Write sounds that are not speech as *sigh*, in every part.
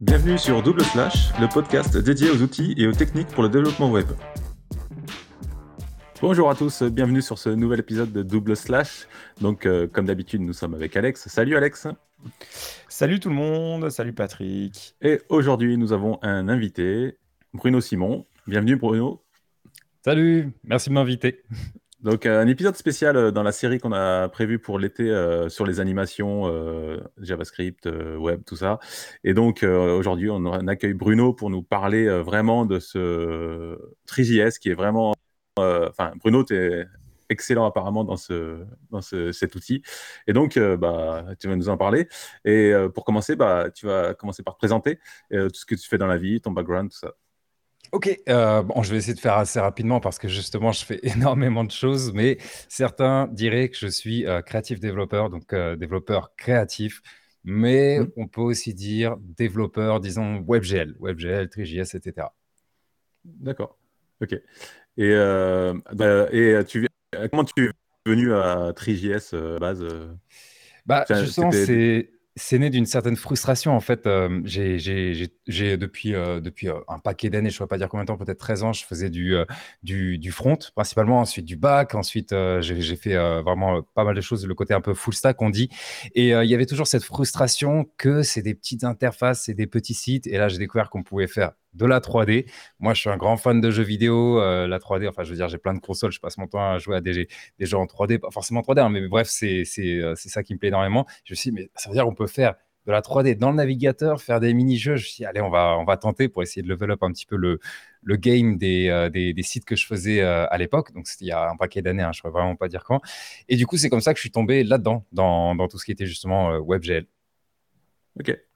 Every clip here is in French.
Bienvenue sur Double Slash, le podcast dédié aux outils et aux techniques pour le développement web. Bonjour à tous, bienvenue sur ce nouvel épisode de Double Slash. Donc, euh, comme d'habitude, nous sommes avec Alex. Salut Alex. Salut tout le monde, salut Patrick. Et aujourd'hui, nous avons un invité, Bruno Simon. Bienvenue Bruno. Salut, merci de m'inviter. Donc, euh, un épisode spécial euh, dans la série qu'on a prévu pour l'été euh, sur les animations JavaScript, web, tout ça. Et donc, aujourd'hui, on, accueille Bruno pour nous parler vraiment de ce TriJS qui est vraiment. Enfin, Bruno, tu es excellent apparemment dans, ce, dans cet outil. Et donc, bah, tu vas nous en parler. Et pour commencer, bah, tu vas commencer par te présenter tout ce que tu fais dans la vie, ton background, tout ça. Ok, euh, bon, je vais essayer de faire assez rapidement parce que justement, je fais *laughs* énormément de choses, mais certains diraient que je suis euh, créatif développeur, donc euh, développeur créatif, mais mmh. on peut aussi dire développeur, disons WebGL, WebGL, TriJS, etc. D'accord, ok. Et, bah, et tu, comment tu es venu à TriJS base bah, Justement, c'est c'est né d'une certaine frustration. En fait, euh, j'ai depuis, euh, depuis euh, un paquet d'années, je ne sais pas dire combien de temps, peut-être 13 ans, je faisais du, du, du, front principalement, ensuite du back, ensuite j'ai fait vraiment pas mal de choses, le côté un peu full stack, on dit. Et il y avait toujours cette frustration que c'est des petites interfaces, c'est des petits sites. Et là, j'ai découvert qu'on pouvait faire de la 3D. Moi, je suis un grand fan de jeux vidéo. Euh, la 3D, enfin, je veux dire, j'ai plein de consoles. Je passe mon temps à jouer à des, des jeux en 3D, pas forcément 3D, hein, mais bref, c'est euh, c'est ça qui me plaît énormément. Je me suis dit, mais ça veut dire qu'on peut faire de la 3D dans le navigateur, faire des mini-jeux. Je me suis dit, allez, on va, on va tenter pour essayer de level up un petit peu le, le game des, euh, des, sites que je faisais à l'époque. Donc, c'était il y a un paquet d'années, hein, je ne pourrais vraiment pas dire quand. Et du coup, c'est comme ça que je suis tombé là-dedans, dans, dans, tout ce qui était justement WebGL. Ok.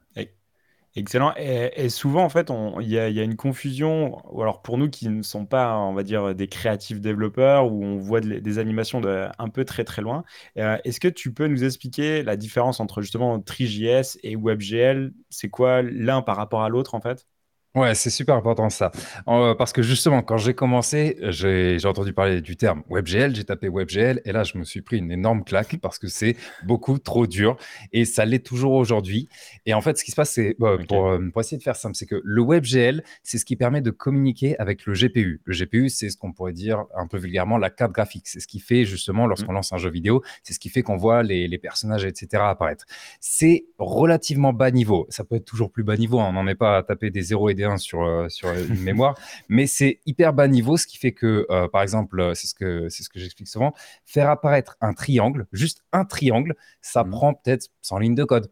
Excellent. Et, souvent, en fait, il y, a une confusion, ou alors pour nous qui ne sommes pas, on va dire, des créatifs développeurs, où on voit des animations un peu très très loin. Euh, est-ce que tu peux nous expliquer la différence entre justement TriJS et WebGL C'est quoi l'un par rapport à l'autre, en fait? Ouais, c'est super important ça. Euh, parce que justement, quand j'ai commencé, j'ai entendu parler du terme WebGL, j'ai tapé WebGL et là, je me suis pris une énorme claque parce que c'est beaucoup trop dur et ça l'est toujours aujourd'hui. Et en fait, ce qui se passe, c'est bah, pour, euh, pour, essayer de faire simple, c'est que le WebGL, c'est ce qui permet de communiquer avec le GPU. Le GPU, c'est ce qu'on pourrait dire un peu vulgairement la carte graphique. C'est ce qui fait justement lorsqu'on mmh. lance un jeu vidéo, c'est ce qui fait qu'on voit les, les, personnages, etc. apparaître. C'est relativement bas niveau. Ça peut être toujours plus bas niveau. Hein. On n'en est pas à taper des 0 et des sur, euh, sur une mémoire, mais c'est hyper bas niveau, ce qui fait que, euh, par exemple, euh, c'est ce que, c'est ce que j'explique souvent, faire apparaître un triangle, juste un triangle, ça mmh. prend peut-être 100 lignes de code.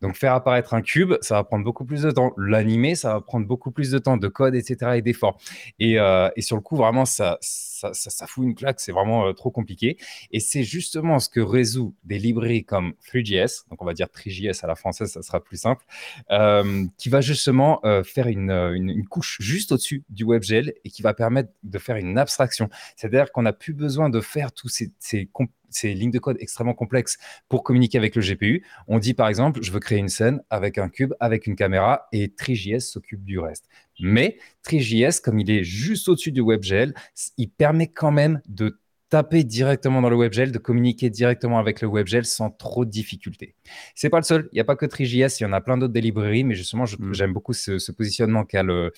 Donc faire apparaître un cube, ça va prendre beaucoup plus de temps. L'animer, ça va prendre beaucoup plus de temps de code, etc. et d'efforts. Et, euh, et, sur le coup, vraiment, ça, ça, ça, fout une claque. C'est vraiment euh, trop compliqué. Et c'est justement ce que résout des librairies comme 3JS, donc on va dire 3JS à la française, ça sera plus simple, euh, qui va justement faire une, une, couche juste au-dessus du WebGL et qui va permettre de faire une abstraction. C'est-à-dire qu'on n'a plus besoin de faire tous ces, ces, ces lignes de code extrêmement complexes pour communiquer avec le GPU. On dit par exemple, je veux créer une scène avec un cube, avec une caméra, et TriJS s'occupe du reste. Mais TriJS, comme il est juste au-dessus du WebGL, il permet quand même de taper directement dans le WebGL, de communiquer directement avec le WebGL sans trop de difficultés. C'est pas le seul, il n'y a pas que TriJS, il y en a plein d'autres des librairies, mais justement, mmh. j'aime beaucoup ce, ce positionnement qu'a le,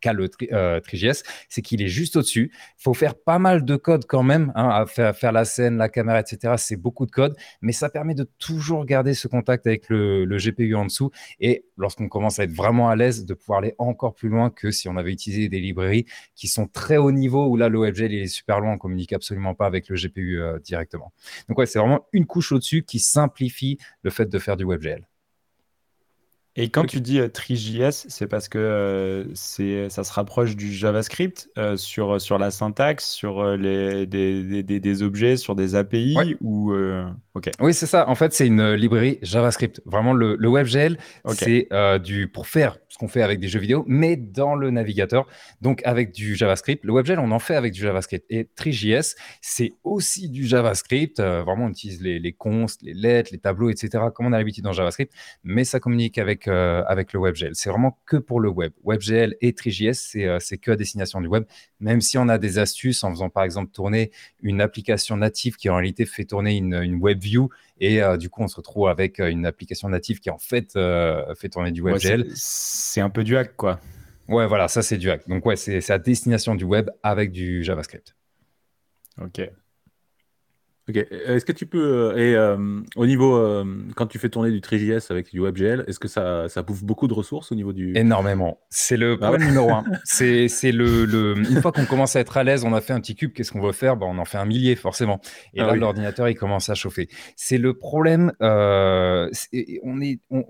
qu'a le euh, TriJS, c'est qu'il est juste au-dessus. Il faut faire pas mal de code quand même, hein, à faire, la scène, la caméra, etc. C'est beaucoup de code, mais ça permet de toujours garder ce contact avec le, GPU en dessous. Et lorsqu'on commence à être vraiment à l'aise, de pouvoir aller encore plus loin que si on avait utilisé des librairies qui sont très haut niveau, où là, il est super loin, on communique absolument pas avec le GPU euh, directement. Donc ouais, c'est vraiment une couche au-dessus qui simplifie le fait de faire du WebGL. Et quand tu dis euh, TriJS, c'est parce que euh, c'est, ça se rapproche du JavaScript euh, sur, sur la syntaxe, sur les, des, des, des, objets, sur des API ou Oui, c'est ça. En fait, c'est une librairie JavaScript. Vraiment, le, le WebGL, c'est du pour faire ce qu'on fait avec des jeux vidéo, mais dans le navigateur, donc avec du JavaScript. Le WebGL, on en fait avec du JavaScript. Et TriJS, c'est aussi du JavaScript. vraiment, on utilise les, les consts, les lettres, les tableaux, etc., comme on a l'habitude dans JavaScript, mais ça communique avec avec, avec le WebGL. C'est vraiment que pour le web. WebGL et TriJS, c'est que à destination du web, même si on a des astuces en faisant par exemple tourner une application native qui en réalité fait tourner une, une WebView et du coup on se retrouve avec une application native qui en fait fait tourner du WebGL. c'est un peu du hack quoi. Ouais, voilà, ça c'est du hack. Donc ouais, c'est à destination du web avec du JavaScript. Ok. Ok. Est-ce que tu peux. Euh, et euh, au niveau. Euh, quand tu fais tourner du 3JS avec du WebGL, est-ce que ça, ça bouffe beaucoup de ressources au niveau du. Énormément. C'est le ah problème *laughs* numéro un. C'est le, le, Une fois qu'on commence à être à l'aise, on a fait un petit cube, qu'est-ce qu'on veut faire? Ben, On en fait un millier, forcément. Et ah là, l'ordinateur, il commence à chauffer. C'est le problème. on, est, on,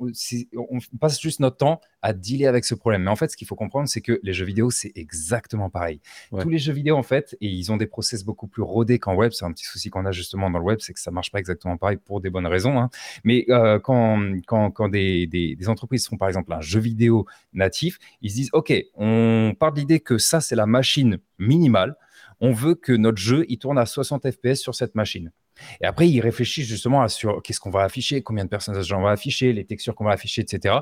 on passe juste notre temps à dealer avec ce problème. Mais en fait, ce qu'il faut comprendre, c'est que les jeux vidéo, c'est exactement pareil. Tous les jeux vidéo, en fait, et ils ont des process beaucoup plus rodés qu'en web. C'est un petit souci qu'on a justement dans le web, c'est que ça marche pas exactement pareil pour des bonnes raisons. Hein. Mais euh, quand, quand, quand des, des, des, entreprises font par exemple un jeu vidéo natif, ils se disent, OK, on part de l'idée que ça, c'est la machine minimale. On veut que notre jeu, il tourne à 60 FPS sur cette machine. Et après, il réfléchit justement à sur qu'est-ce qu'on va afficher, combien de personnages on va afficher, les textures qu'on va afficher, etc.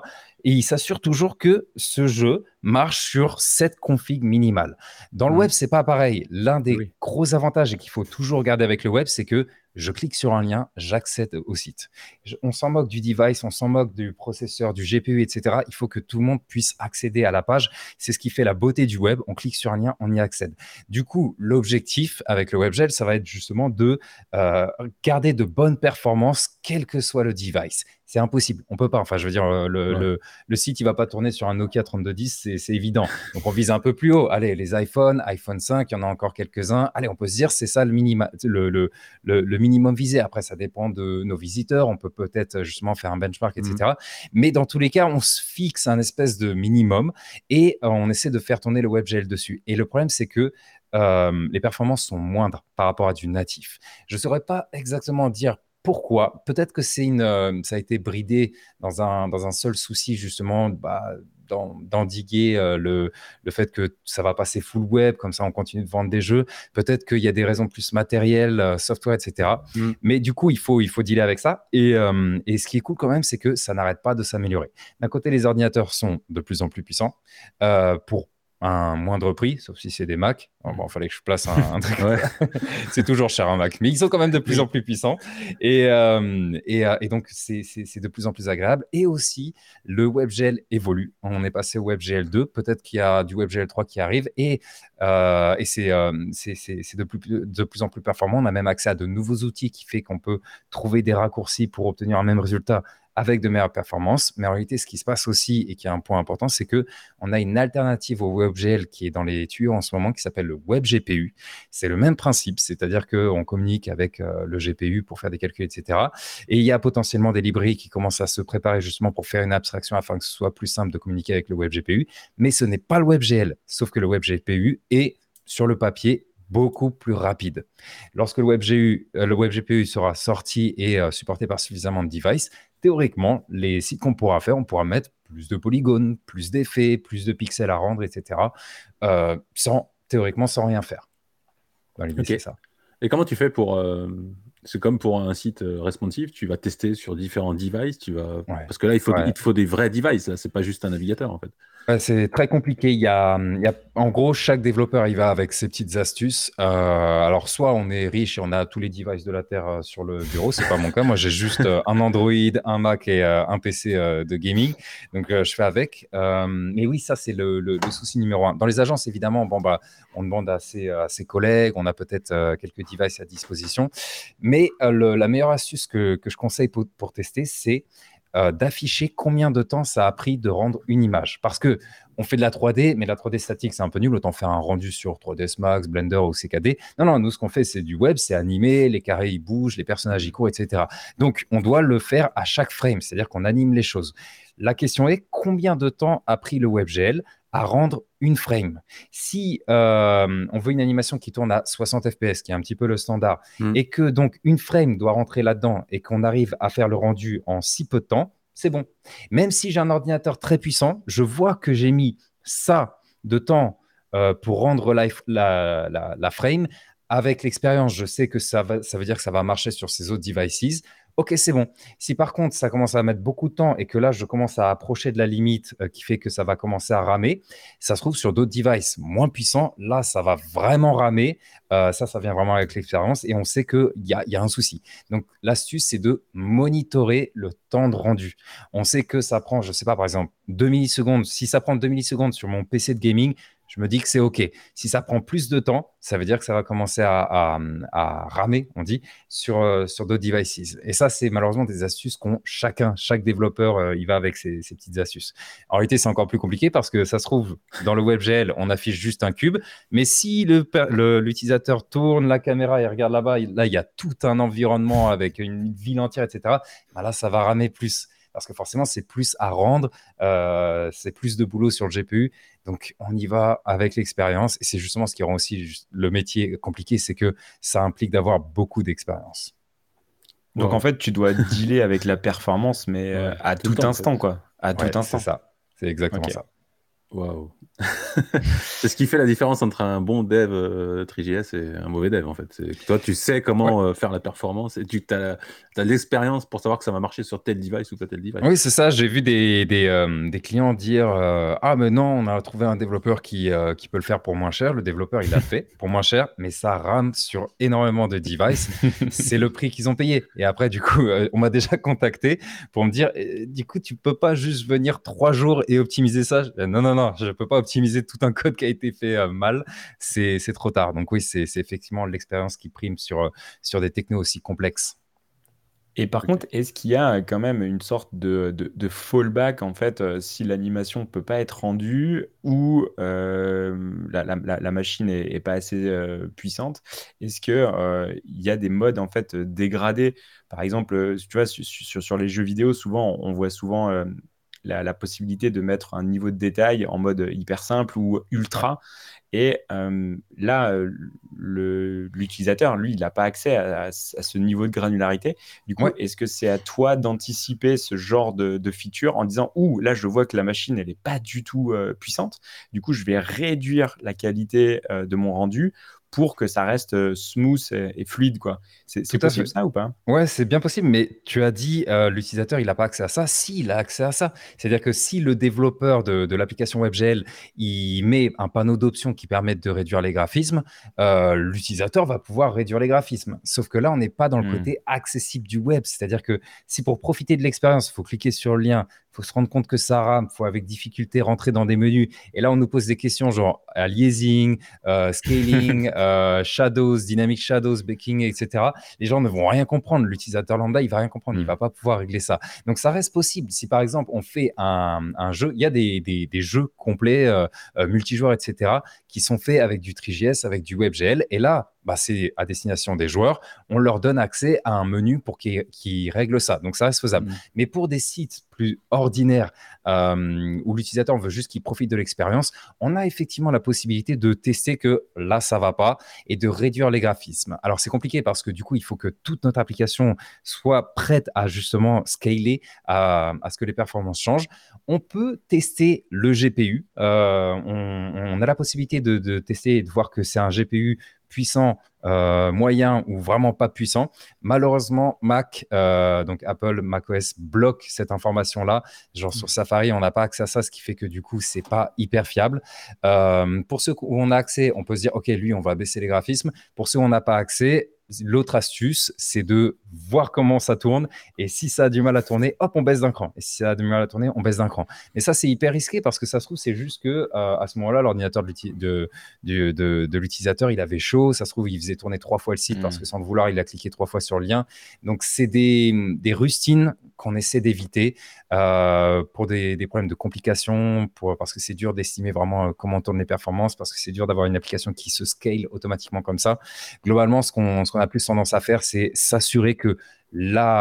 Et il s'assure toujours que ce jeu marche sur cette config minimale. Dans le mmh. web, c'est pas pareil. L'un des gros avantages et qu'il faut toujours garder avec le web, c'est que je clique sur un lien, j'accède au site. on s'en moque du device, on s'en moque du processeur, du GPU, etc. Il faut que tout le monde puisse accéder à la page. C'est ce qui fait la beauté du web. On clique sur un lien, on y accède. Du coup, l'objectif avec le WebGL, ça va être justement de euh, garder de bonnes performances, quel que soit le device c'est impossible. On peut pas. Enfin, je veux dire, euh, le, le, site, il va pas tourner sur un Nokia 3210, c'est évident. Donc, on vise un peu plus haut. Allez, les iPhone, iPhone 5, il y en a encore quelques-uns. Allez, on peut se dire, c'est ça le, minima, le, le, minimum visé. Après, ça dépend de nos visiteurs. On peut peut-être justement faire un benchmark, etc. Mmh. Mais dans tous les cas, on se fixe un espèce de minimum et euh, on essaie de faire tourner le WebGL dessus. Et le problème, c'est que euh, les performances sont moindres par rapport à du natif. Je ne saurais pas exactement dire pourquoi Peut-être que c'est une, euh, ça a été bridé dans un, dans un seul souci, justement, bah, d'endiguer euh, le, le fait que ça va passer full web, comme ça on continue de vendre des jeux. Peut-être qu'il y a des raisons plus matérielles, euh, software, etc. Mm. Mais du coup, il faut, il faut dealer avec ça. Et, et ce qui est cool quand même, c'est que ça n'arrête pas de s'améliorer. D'un côté, les ordinateurs sont de plus en plus puissants pour un moindre prix, sauf si c'est des Mac. bon, il fallait que je place un, truc. *laughs* c'est toujours cher un Mac, mais ils sont quand même de plus en plus puissants. Et, euh, euh, et, donc, c'est de plus en plus agréable. Et aussi, le WebGL évolue. On est passé au WebGL 2. Peut-être qu'il y a du WebGL 3 qui arrive. Et, euh, et c'est de plus, de plus en plus performant. On a même accès à de nouveaux outils qui fait qu'on peut trouver des raccourcis pour obtenir un même résultat avec de meilleures performances. Mais en réalité, ce qui se passe aussi et qui est un point important, c'est que on a une alternative au WebGL qui est dans les tuyaux en ce moment qui s'appelle le WebGPU. C'est le même principe, c'est-à-dire qu'on communique avec euh, le GPU pour faire des calculs, etc. Et il y a potentiellement des librairies qui commencent à se préparer justement pour faire une abstraction afin que ce soit plus simple de communiquer avec le WebGPU. Mais ce n'est pas le WebGL, sauf que le WebGPU est sur le papier beaucoup plus rapide. Lorsque le WebGPU, euh, le WebGPU sera sorti et euh, supporté par suffisamment de devices, théoriquement, les sites qu'on pourra faire, on pourra mettre plus de polygones, plus d'effets, plus de pixels à rendre, etc. Euh, sans, théoriquement, sans rien faire. ça. Et comment tu fais pour. Euh, c'est comme pour un site euh, responsive, tu vas tester sur différents devices, tu vas... parce que là, il, faut, il te faut des vrais devices, c'est pas juste un navigateur en fait c'est très compliqué. Il y, a, en gros, chaque développeur il va avec ses petites astuces. Euh, alors, soit on est riche et on a tous les devices de la Terre euh, sur le bureau, c'est pas mon cas. Moi, j'ai juste euh, un Android, un Mac et un PC de gaming. Donc, je fais avec. mais oui, ça, c'est le, souci numéro un. Dans les agences, évidemment, bon, bah, on demande à ses, à ses collègues, on a peut-être quelques devices à disposition. Mais la meilleure astuce que, je conseille pour tester, c'est euh, d'afficher combien de temps ça a pris de rendre une image. Parce que on fait de la 3D, mais la 3D statique, c'est un peu nul. Autant faire un rendu sur 3ds Max, Blender ou CKD. Non, non, nous, ce qu'on fait, c'est du web, c'est animé, les carrés, ils bougent, les personnages, ils courent, etc. Donc, on doit le faire à chaque frame, c'est-à-dire qu'on anime les choses. La question est combien de temps a pris le WebGL à rendre une frame. Si euh, on veut une animation qui tourne à 60 fps, qui est un petit peu le standard, hmm. et que donc une frame doit rentrer là-dedans et qu'on arrive à faire le rendu en si peu de temps, c'est bon. Même si j'ai un ordinateur très puissant, je vois que j'ai mis ça de temps euh, pour rendre la, frame. Avec l'expérience, je sais que ça, ça veut dire que ça va marcher sur ces autres devices ok, c'est bon. Si par contre, ça commence à mettre beaucoup de temps et que là, je commence à approcher de la limite euh, qui fait que ça va commencer à ramer, ça se trouve sur d'autres devices moins puissants, là, ça va vraiment ramer. Euh, ça, ça vient vraiment avec l'expérience et on sait qu'il y a, y a un souci. Donc, l'astuce, c'est de monitorer le temps de rendu. On sait que ça prend, je ne sais pas, par exemple, 2 millisecondes. Si ça prend 2 millisecondes sur mon PC de gaming, je me dis que c'est OK. Si ça prend plus de temps, ça veut dire que ça va commencer à, ramer, on dit, sur, euh, sur d'autres devices. Et ça, c'est malheureusement des astuces qu'ont chacun, chaque développeur, euh, il va avec ses, petites astuces. En réalité, c'est encore plus compliqué parce que ça se trouve, dans le WebGL, on affiche juste un cube, mais si l'utilisateur tourne la caméra et regarde là-bas, là, il y a tout un environnement avec une ville entière, etc., bah là, ça va ramer plus parce que forcément, c'est plus à rendre, euh, c'est plus de boulot sur le GPU. Donc, on y va avec l'expérience. Et c'est justement ce qui rend aussi le métier compliqué, c'est que ça implique d'avoir beaucoup d'expérience. Donc, en fait, tu dois dealer avec la performance, mais euh, à tout, instant, quoi. À tout instant. C'est ça. C'est exactement ça. Waouh. *laughs* c'est ce qui fait la différence entre un bon dev euh, TriGS et un mauvais dev en fait. Toi, tu sais comment euh, faire la performance et tu as, l'expérience pour savoir que ça va marcher sur tel device ou pas tel device. Oui, c'est ça. J'ai vu des, des, euh, des, clients dire Ah, mais non, on a trouvé un développeur qui, qui peut le faire pour moins cher. Le développeur, il l'a *laughs* fait pour moins cher, mais ça rame sur énormément de devices. *laughs* c'est le prix qu'ils ont payé. Et après, du coup, on m'a déjà contacté pour me dire Du coup, tu peux pas juste venir trois jours et optimiser ça Non, non, non, je peux pas optimiser tout un code qui a été fait euh, mal, c'est trop tard. Donc oui, c'est effectivement l'expérience qui prime sur, euh, sur des technos aussi complexes. Et par contre, est-ce qu'il y a quand même une sorte de, de, fallback en fait euh, si l'animation ne peut pas être rendue ou la, la, machine n'est pas assez puissante Est-ce qu'il il y a des modes en fait dégradés? Par exemple, tu vois, sur, sur, les jeux vidéo, souvent on voit souvent la, possibilité de mettre un niveau de détail en mode hyper simple ou ultra. Et euh, là, l'utilisateur, lui, il n'a pas accès à, ce niveau de granularité. Du coup, est-ce que c'est à toi d'anticiper ce genre de, de, feature en disant, ouh, là, je vois que la machine, elle n'est pas du tout euh, puissante. Du coup, je vais réduire la qualité euh, de mon rendu pour que ça reste euh, smooth et, fluide. quoi. C'est possible ça ou pas? Ouais, c'est bien possible, mais tu as dit euh, l'utilisateur, il n'a pas accès à ça. Si, il a accès à ça. C'est-à-dire que si le développeur de, de l'application WebGL, il met un panneau d'options qui permettent de réduire les graphismes, euh, l'utilisateur va pouvoir réduire les graphismes. Sauf que là, on n'est pas dans le hmm. côté accessible du web. C'est-à-dire que si pour profiter de l'expérience, il faut cliquer sur le lien, faut se rendre compte que ça rame, faut avec difficulté rentrer dans des menus. Et là, on nous pose des questions genre aliasing, scaling, *laughs* Euh, shadows, Dynamic Shadows, Baking, etc. Les gens ne vont rien comprendre. L'utilisateur lambda, il va rien comprendre. Il Il mm. va pas pouvoir régler ça. Donc, ça reste possible. Si par exemple, on fait un, jeu, il y a des, jeux complets, euh, euh, multijoueurs, etc., qui sont faits avec du TriGS, avec du WebGL. Et là, bah, c'est à destination des joueurs. On leur donne accès à un menu pour qu'ils règlent ça. Donc, ça reste faisable. Mm. Mais pour des sites plus ordinaires euh, où l'utilisateur veut juste qu'il profite de l'expérience, on a effectivement la possibilité de tester que là, ça va pas et de réduire les graphismes. Alors, c'est compliqué parce que du coup, il faut que toute notre application soit prête à justement scaler, à, ce que les performances changent. On peut tester le GPU. Euh, on, a la possibilité de, de tester et de voir que c'est un GPU puissant, euh, moyen ou vraiment pas puissant. Malheureusement, Mac, euh, donc Apple, macOS bloque cette information-là. Genre sur mm. Safari, on n'a pas accès à ça, ce qui fait que du coup, c'est pas hyper fiable. Euh, pour ceux où on a accès, on peut se dire, OK, lui, on va baisser les graphismes. Pour ceux où on n'a pas accès, L'autre astuce, c'est de voir comment ça tourne. Et si ça a du mal à tourner, hop, on baisse d'un cran. Et si ça a du mal à tourner, on baisse d'un cran. Mais ça, c'est hyper risqué parce que ça se trouve, c'est juste que euh, à ce moment-là, l'ordinateur de, de, l'utilisateur, il avait chaud. Ça se trouve, il faisait tourner trois fois le site parce mmh. que sans le vouloir, il a cliqué trois fois sur le lien. Donc, c'est des, des rustines qu'on essaie d'éviter euh, pour des, problèmes de complications, pour, parce que c'est dur d'estimer vraiment euh, comment tournent les performances, parce que c'est dur d'avoir une application qui se scale automatiquement comme ça. Globalement, ce qu'on a plus tendance à faire, c'est s'assurer que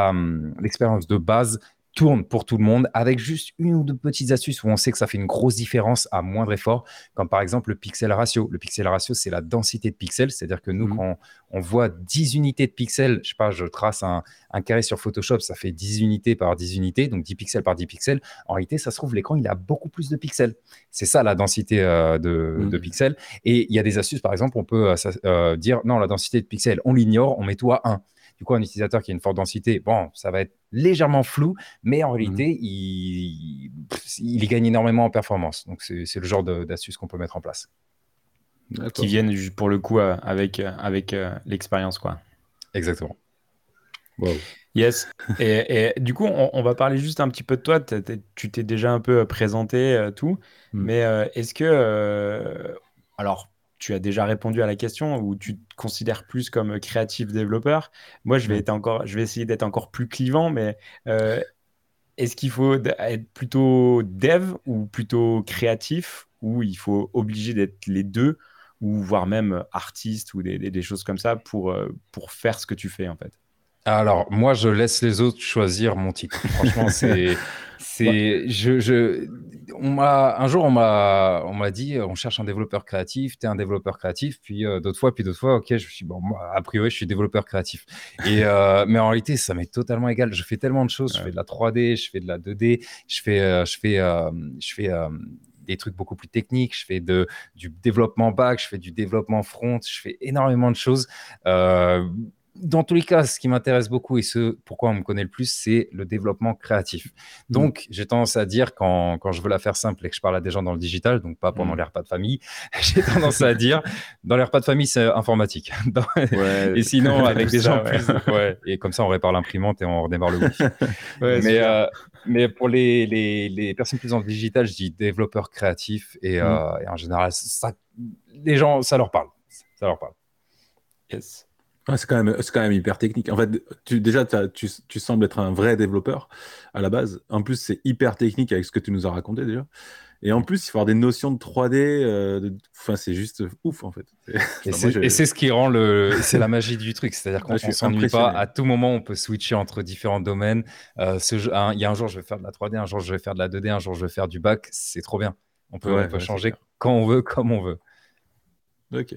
hum, l'expérience de base tourne pour tout le monde avec juste une ou deux petites astuces où on sait que ça fait une grosse différence à moindre effort, comme par exemple le pixel ratio. Le pixel ratio, c'est la densité de pixels, c'est-à-dire que nous, mmh. quand on voit 10 unités de pixels, je sais pas, je trace un, carré sur Photoshop, ça fait 10 unités par 10 unités, donc 10 pixels par 10 pixels. En réalité, ça se trouve, l'écran, il a beaucoup plus de pixels. C'est ça la densité euh, mmh. de, pixels. Et il y a des astuces, par exemple, on peut euh, euh, dire, non, la densité de pixels, on l'ignore, on met tout à 1 Du coup, un utilisateur qui a une forte densité, bon, ça va être légèrement flou, mais en mmh. réalité, il, il, gagne énormément en performance. Donc, c'est le genre d'astuces qu'on peut mettre en place. Qui viennent pour le coup euh, avec, euh, avec euh, l'expérience, quoi. Exactement. Yes. Et, du coup, on, va parler juste un petit peu de toi. tu t'es déjà un peu présenté, tout. Mmh. Mais est-ce que. alors, tu as déjà répondu à la question ou tu te considères plus comme créatif développeur. Moi, je vais, être encore, je vais essayer d'être encore plus clivant, mais euh, est-ce qu'il faut être plutôt dev ou plutôt créatif ou il faut obliger d'être les deux ou voire même artiste ou des, choses comme ça pour, euh, pour faire ce que tu fais en fait? Alors, moi, je laisse les autres choisir mon titre. Franchement, *laughs* c'est. c'est je, je, on m'a, un jour, on m'a, on m'a dit on cherche un développeur créatif, tu es un développeur créatif. Puis euh, d'autres fois, puis d'autres fois, ok, je suis bon, moi, a priori, je suis développeur créatif. Et, euh, mais en réalité, ça m'est totalement égal. Je fais tellement de choses. Je fais de la 3D, je fais de la 2D, je fais, euh, je fais, je fais des trucs beaucoup plus techniques, je fais de, du développement back, je fais du développement front, je fais énormément de choses. Dans tous les cas, ce qui m'intéresse beaucoup et ce pourquoi on me connaît le plus, c'est le développement créatif. Mm. Donc, j'ai tendance à dire, quand, quand, je veux la faire simple et que je parle à des gens dans le digital, donc pas pendant mm. les repas de famille, *laughs* j'ai tendance à dire, dans les repas de famille, c'est informatique. *laughs* et sinon, avec des gens plus. Et comme ça, on répare l'imprimante et on redémarre le wifi. *laughs* mais, euh, mais pour les, les, les, personnes plus dans le digital, je dis développeur créatif et, mm. euh, et en général, ça, les gens, ça leur parle. Ça leur parle. Yes c'est quand, même, quand même hyper technique. En fait, tu, déjà, tu, tu, sembles être un vrai développeur à la base. En plus, c'est hyper technique avec ce que tu nous as raconté déjà. Et en plus, il faut avoir des notions de 3D. Euh, enfin, c'est juste ouf, en fait. *laughs* Et c'est ce qui rend le. C'est la magie du truc. C'est-à-dire qu'on ne s'ennuie pas. À tout moment, on peut switcher entre différents domaines. Euh, ce il y a un jour, je vais faire de la 3D, un jour, je vais faire de la 2D, un jour, je vais faire du bac. C'est trop bien. On peut, on peut changer quand on veut, comme on veut. Ok.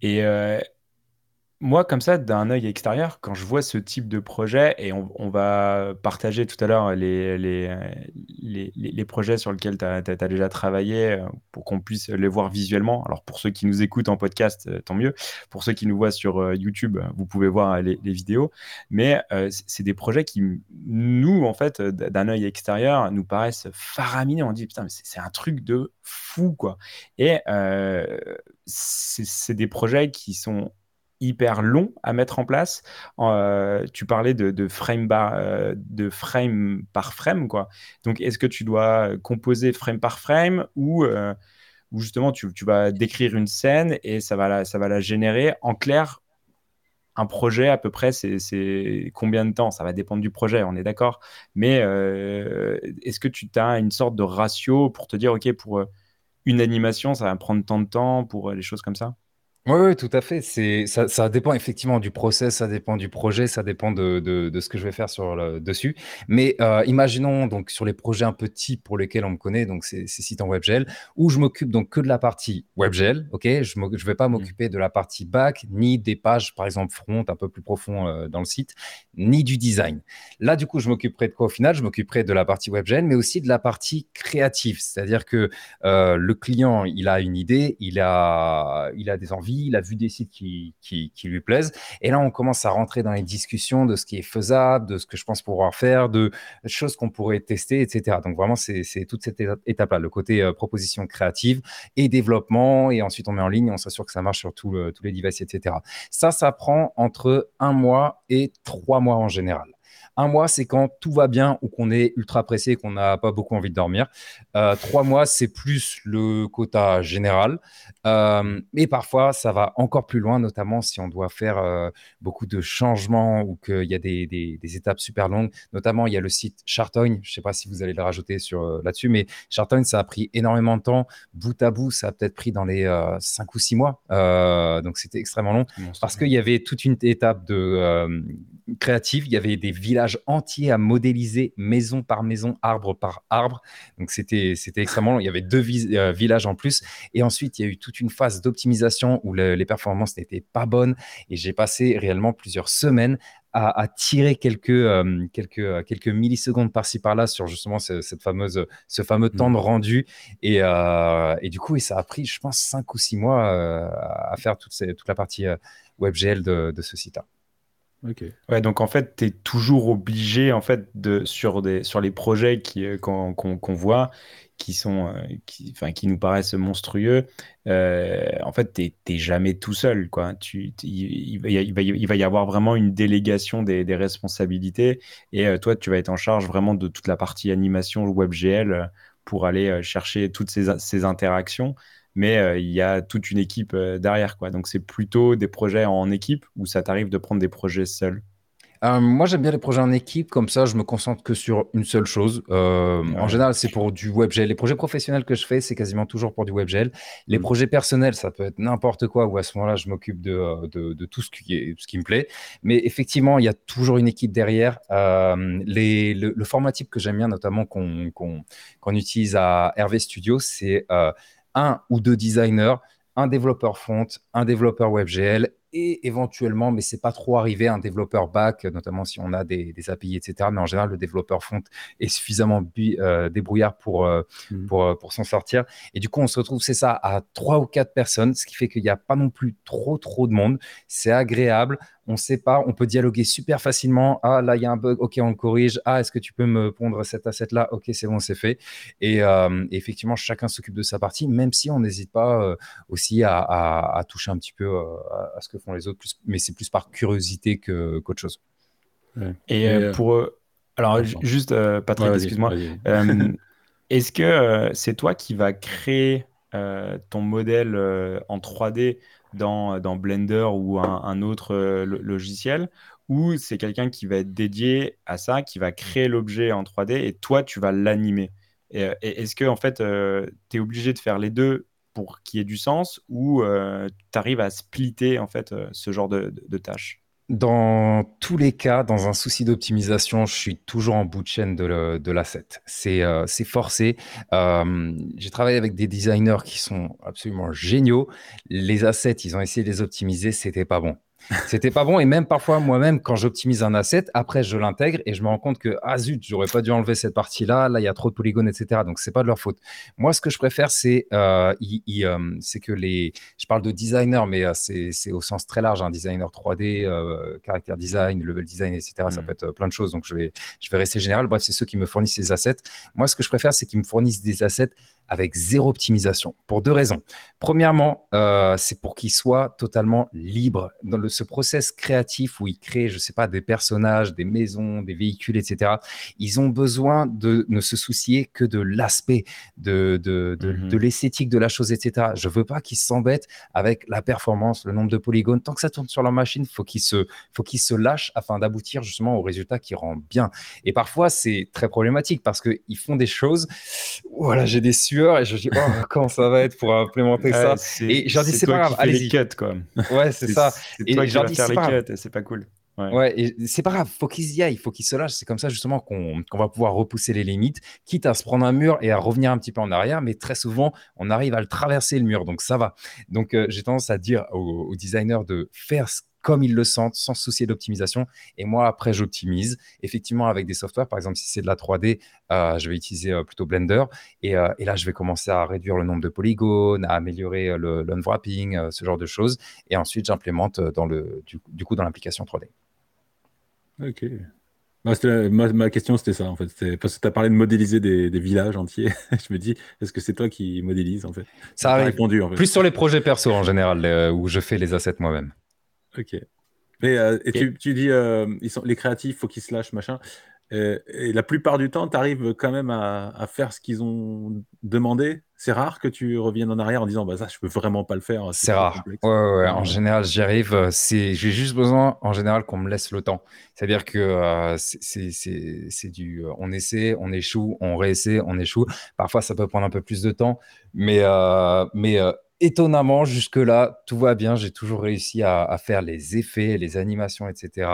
Et euh, moi, comme ça, d'un œil extérieur, quand je vois ce type de projet, et on, va partager tout à l'heure les, les, les, projets sur lesquels tu as, déjà travaillé euh, pour qu'on puisse les voir visuellement. Alors, pour ceux qui nous écoutent en podcast, euh, tant mieux. Pour ceux qui nous voient sur euh, YouTube, vous pouvez voir les, vidéos. Mais c'est des projets qui, nous, en fait, d'un œil extérieur, nous paraissent faramineux. On dit, putain, mais c'est un truc de fou, quoi. Et c'est des projets qui sont hyper long à mettre en place. Euh, tu parlais de, frame euh, de frame par frame, quoi. Donc, est-ce que tu dois composer frame par frame ou, euh, justement tu, vas décrire une scène et ça va la générer en clair un projet à peu près, c'est combien de temps? Ça va dépendre du projet, on est d'accord. Mais est-ce que tu as une sorte de ratio pour te dire, OK, pour une animation, ça va prendre tant de temps, pour les choses comme ça? Oui, tout à fait. C'est ça, ça dépend effectivement du process, ça dépend du projet, ça dépend de, de, de ce que je vais faire sur le, dessus. Mais euh, imaginons donc sur les projets un peu types pour lesquels on me connaît, donc ces, ces sites en WebGL, où je m'occupe donc que de la partie WebGL, ok? Je ne vais pas mmh. m'occuper de la partie back, ni des pages, par exemple front, un peu plus profond euh, dans le site, ni du design. Là, du coup, je m'occuperai de quoi au final? Je m'occuperai de la partie WebGL, mais aussi de la partie créative, c'est-à-dire que euh, le client, il a une idée, il a, il a des envies il a vu des sites qui, lui plaisent. Et là, on commence à rentrer dans les discussions de ce qui est faisable, de ce que je pense pouvoir faire, de choses qu'on pourrait tester, etc. Donc vraiment, c'est toute cette étape-là, le côté euh, proposition créative et développement. Et ensuite, on met en ligne, on s'assure que ça marche sur tous les devices, etc. Ça, ça prend entre un mois et trois mois en général. Un mois, c'est quand tout va bien ou qu'on est ultra pressé et qu'on n'a pas beaucoup envie de dormir. Euh, trois mois, c'est plus le quota général. Euh, et parfois, ça va encore plus loin, notamment si on doit faire euh, beaucoup de changements ou qu'il y a des, étapes super longues. Notamment, il y a le site Chartogne. Je ne sais pas si vous allez le rajouter sur, là-dessus, mais Chartogne, ça a pris énormément de temps. Bout à bout, ça a peut-être pris dans les cinq ou six mois. donc, c'était extrêmement long parce qu'il y avait toute une étape de créative. Il y avait des villages entiers à modéliser, maison par maison, arbre par arbre. Donc c'était extrêmement long. Il y avait deux euh, villages en plus. Et ensuite, il y a eu toute une phase d'optimisation où les performances n'étaient pas bonnes. Et j'ai passé réellement plusieurs semaines à, tirer quelques, euh, quelques, euh, quelques millisecondes par-ci par-là sur justement ce, cette fameuse, ce fameux temps de mmh. rendu. Et, et, du coup, et ça a pris, je pense, cinq ou six mois à faire toute, toute la partie WebGL de, de ce site-là. Ouais, donc en fait, tu es toujours obligé, en fait, de, sur, des, sur les projets euh, qu'on voit, qui, sont, euh, qui, qui nous paraissent monstrueux, euh, en fait, tu n'es jamais tout seul. Quoi. Tu, il, il, va, il, va, y avoir vraiment une délégation des, des responsabilités. Et toi, tu vas être en charge vraiment de toute la partie animation WebGL pour aller chercher toutes ces, ces interactions mais il y a toute une équipe derrière. Quoi. Donc, c'est plutôt des projets en équipe ou ça t'arrive de prendre des projets seuls? Moi, j'aime bien les projets en équipe, comme ça, je me concentre que sur une seule chose. En général, c'est pour du WebGL. Les projets professionnels que je fais, c'est quasiment toujours pour du WebGL. Les mmh. projets personnels, ça peut être n'importe quoi, où à ce moment-là, je m'occupe de, de, tout ce qui, est, ce qui me plaît. Mais effectivement, il y a toujours une équipe derrière. les, le, format type que j'aime bien, notamment qu'on utilise à Hervé Studio, c'est un ou deux designers, un développeur front, un développeur WebGL et éventuellement, mais c'est pas trop arrivé, un développeur back, notamment si on a des, API, etc. Mais en général, le développeur front est suffisamment euh, débrouillard pour, euh, mmh. pour, euh, pour s'en sortir. Et du coup, on se retrouve, c'est ça, à trois ou quatre personnes, ce qui fait qu'il n'y a pas non plus trop, trop de monde. C'est agréable on sait pas, on peut dialoguer super facilement. Ah, là, il y a un bug, ok, on le corrige. Ah, est-ce que tu peux me pondre cet asset-là Ok, c'est bon, c'est fait. Et, euh, effectivement, chacun s'occupe de sa partie, même si on n'hésite pas aussi à, toucher un petit peu à, ce que font les autres, mais c'est plus par curiosité qu'autre chose. Et, pour. alors, juste, Patrick, excuse-moi. *laughs* est-ce que c'est toi qui vas créer ton modèle en 3D dans, dans Blender ou un, autre euh, logiciel, ou c'est quelqu'un qui va être dédié à ça, qui va créer l'objet en 3D et toi, tu vas l'animer? Et, est-ce que en fait, euh, tu es obligé de faire les deux pour qu'il y ait du sens ou euh, tu arrives à splitter en fait ce genre de, tâches? Dans tous les cas, dans un souci d'optimisation, je suis toujours en bout de chaîne de l'asset. C'est euh, forcé. Euh, j'ai travaillé avec des designers qui sont absolument géniaux. Les assets, ils ont essayé de les optimiser, c'était pas bon. C'était pas bon. Et même parfois, moi-même, quand j'optimise un asset, après, je l'intègre et je me rends compte que, ah zut, j'aurais pas dû enlever cette partie-là. Là, il y a trop de polygones, etc. Donc, c'est pas de leur faute. Moi, ce que je préfère, c'est euh, euh que les. Je parle de designer, mais euh, c'est au sens très large. Un designer 3D, euh, caractère design, level design, etc. Ça mmh. peut être plein de choses. Donc, je vais, je vais rester général. Bref, c'est ceux qui me fournissent les assets. Moi, ce que je préfère, c'est qu'ils me fournissent des assets avec zéro optimisation pour deux raisons. Premièrement, euh, c'est pour qu'ils soient totalement libres dans le, ce process créatif où ils créent, je ne sais pas, des personnages, des maisons, des véhicules, etc. Ils ont besoin de ne se soucier que de l'aspect, de, de, de, mhm. de l'esthétique de la chose, etc. Je veux pas qu'ils s'embêtent avec la performance, le nombre de polygones. Tant que ça tourne sur leur machine, faut qu'ils se, faut qu'ils se lâchent afin d'aboutir justement au résultat qui rend bien. Et parfois, c'est très problématique parce qu'ils font des choses. Voilà, j'ai et je dis, oh, *laughs* comment ça va être pour implémenter ça Et je dis, c'est pas grave, allez-y. quoi. Ouais, c'est ça. Et dis, c'est pas cool. Ouais, et c'est pas grave, faut qu'ils y aillent, il faut qu'ils se lâchent. C'est comme ça justement qu'on va pouvoir repousser les limites, quitte à se prendre un mur et à revenir un petit peu en arrière, mais très souvent on arrive à le traverser le mur, donc ça va. Donc euh, j'ai tendance à dire aux, aux, designers de faire ce comme ils le sentent, sans soucier d'optimisation. Et moi, après, j'optimise. Effectivement, avec des softwares, par exemple, si c'est de la 3D, euh, je vais utiliser euh, plutôt Blender. Euh, et, là, je vais commencer à réduire le nombre de polygones, à améliorer le, unwrapping, ce genre de choses. Et ensuite, j'implémente dans le, du, coup dans l'application 3D. Ok. ma, question, c'était ça, en fait. Parce que tu as parlé de modéliser des, villages entiers. *laughs* je me dis, est-ce que c'est toi qui modélise, en fait? Ça arrive. Répondu, en fait. Plus sur les projets perso, en général, où je fais les assets moi-même. Ok. Euh, et, Tu, tu, dis, euh, ils sont, les créatifs, faut qu'ils se lâchent, machin. Et, la plupart du temps, tu arrives quand même à, faire ce qu'ils ont demandé. C'est rare que tu reviennes en arrière en disant, bah ça, je peux vraiment pas le faire. C'est rare. Ouais, ouais, En général, j'y arrive. Euh, j'ai juste besoin, en général, qu'on me laisse le temps. C'est-à-dire que c'est, du, on essaie, on échoue, on réessaie, on échoue. Parfois, ça peut prendre un peu plus de temps, mais, mais étonnamment, jusque-là, tout va bien. J'ai toujours réussi à, faire les effets, les animations, etc.,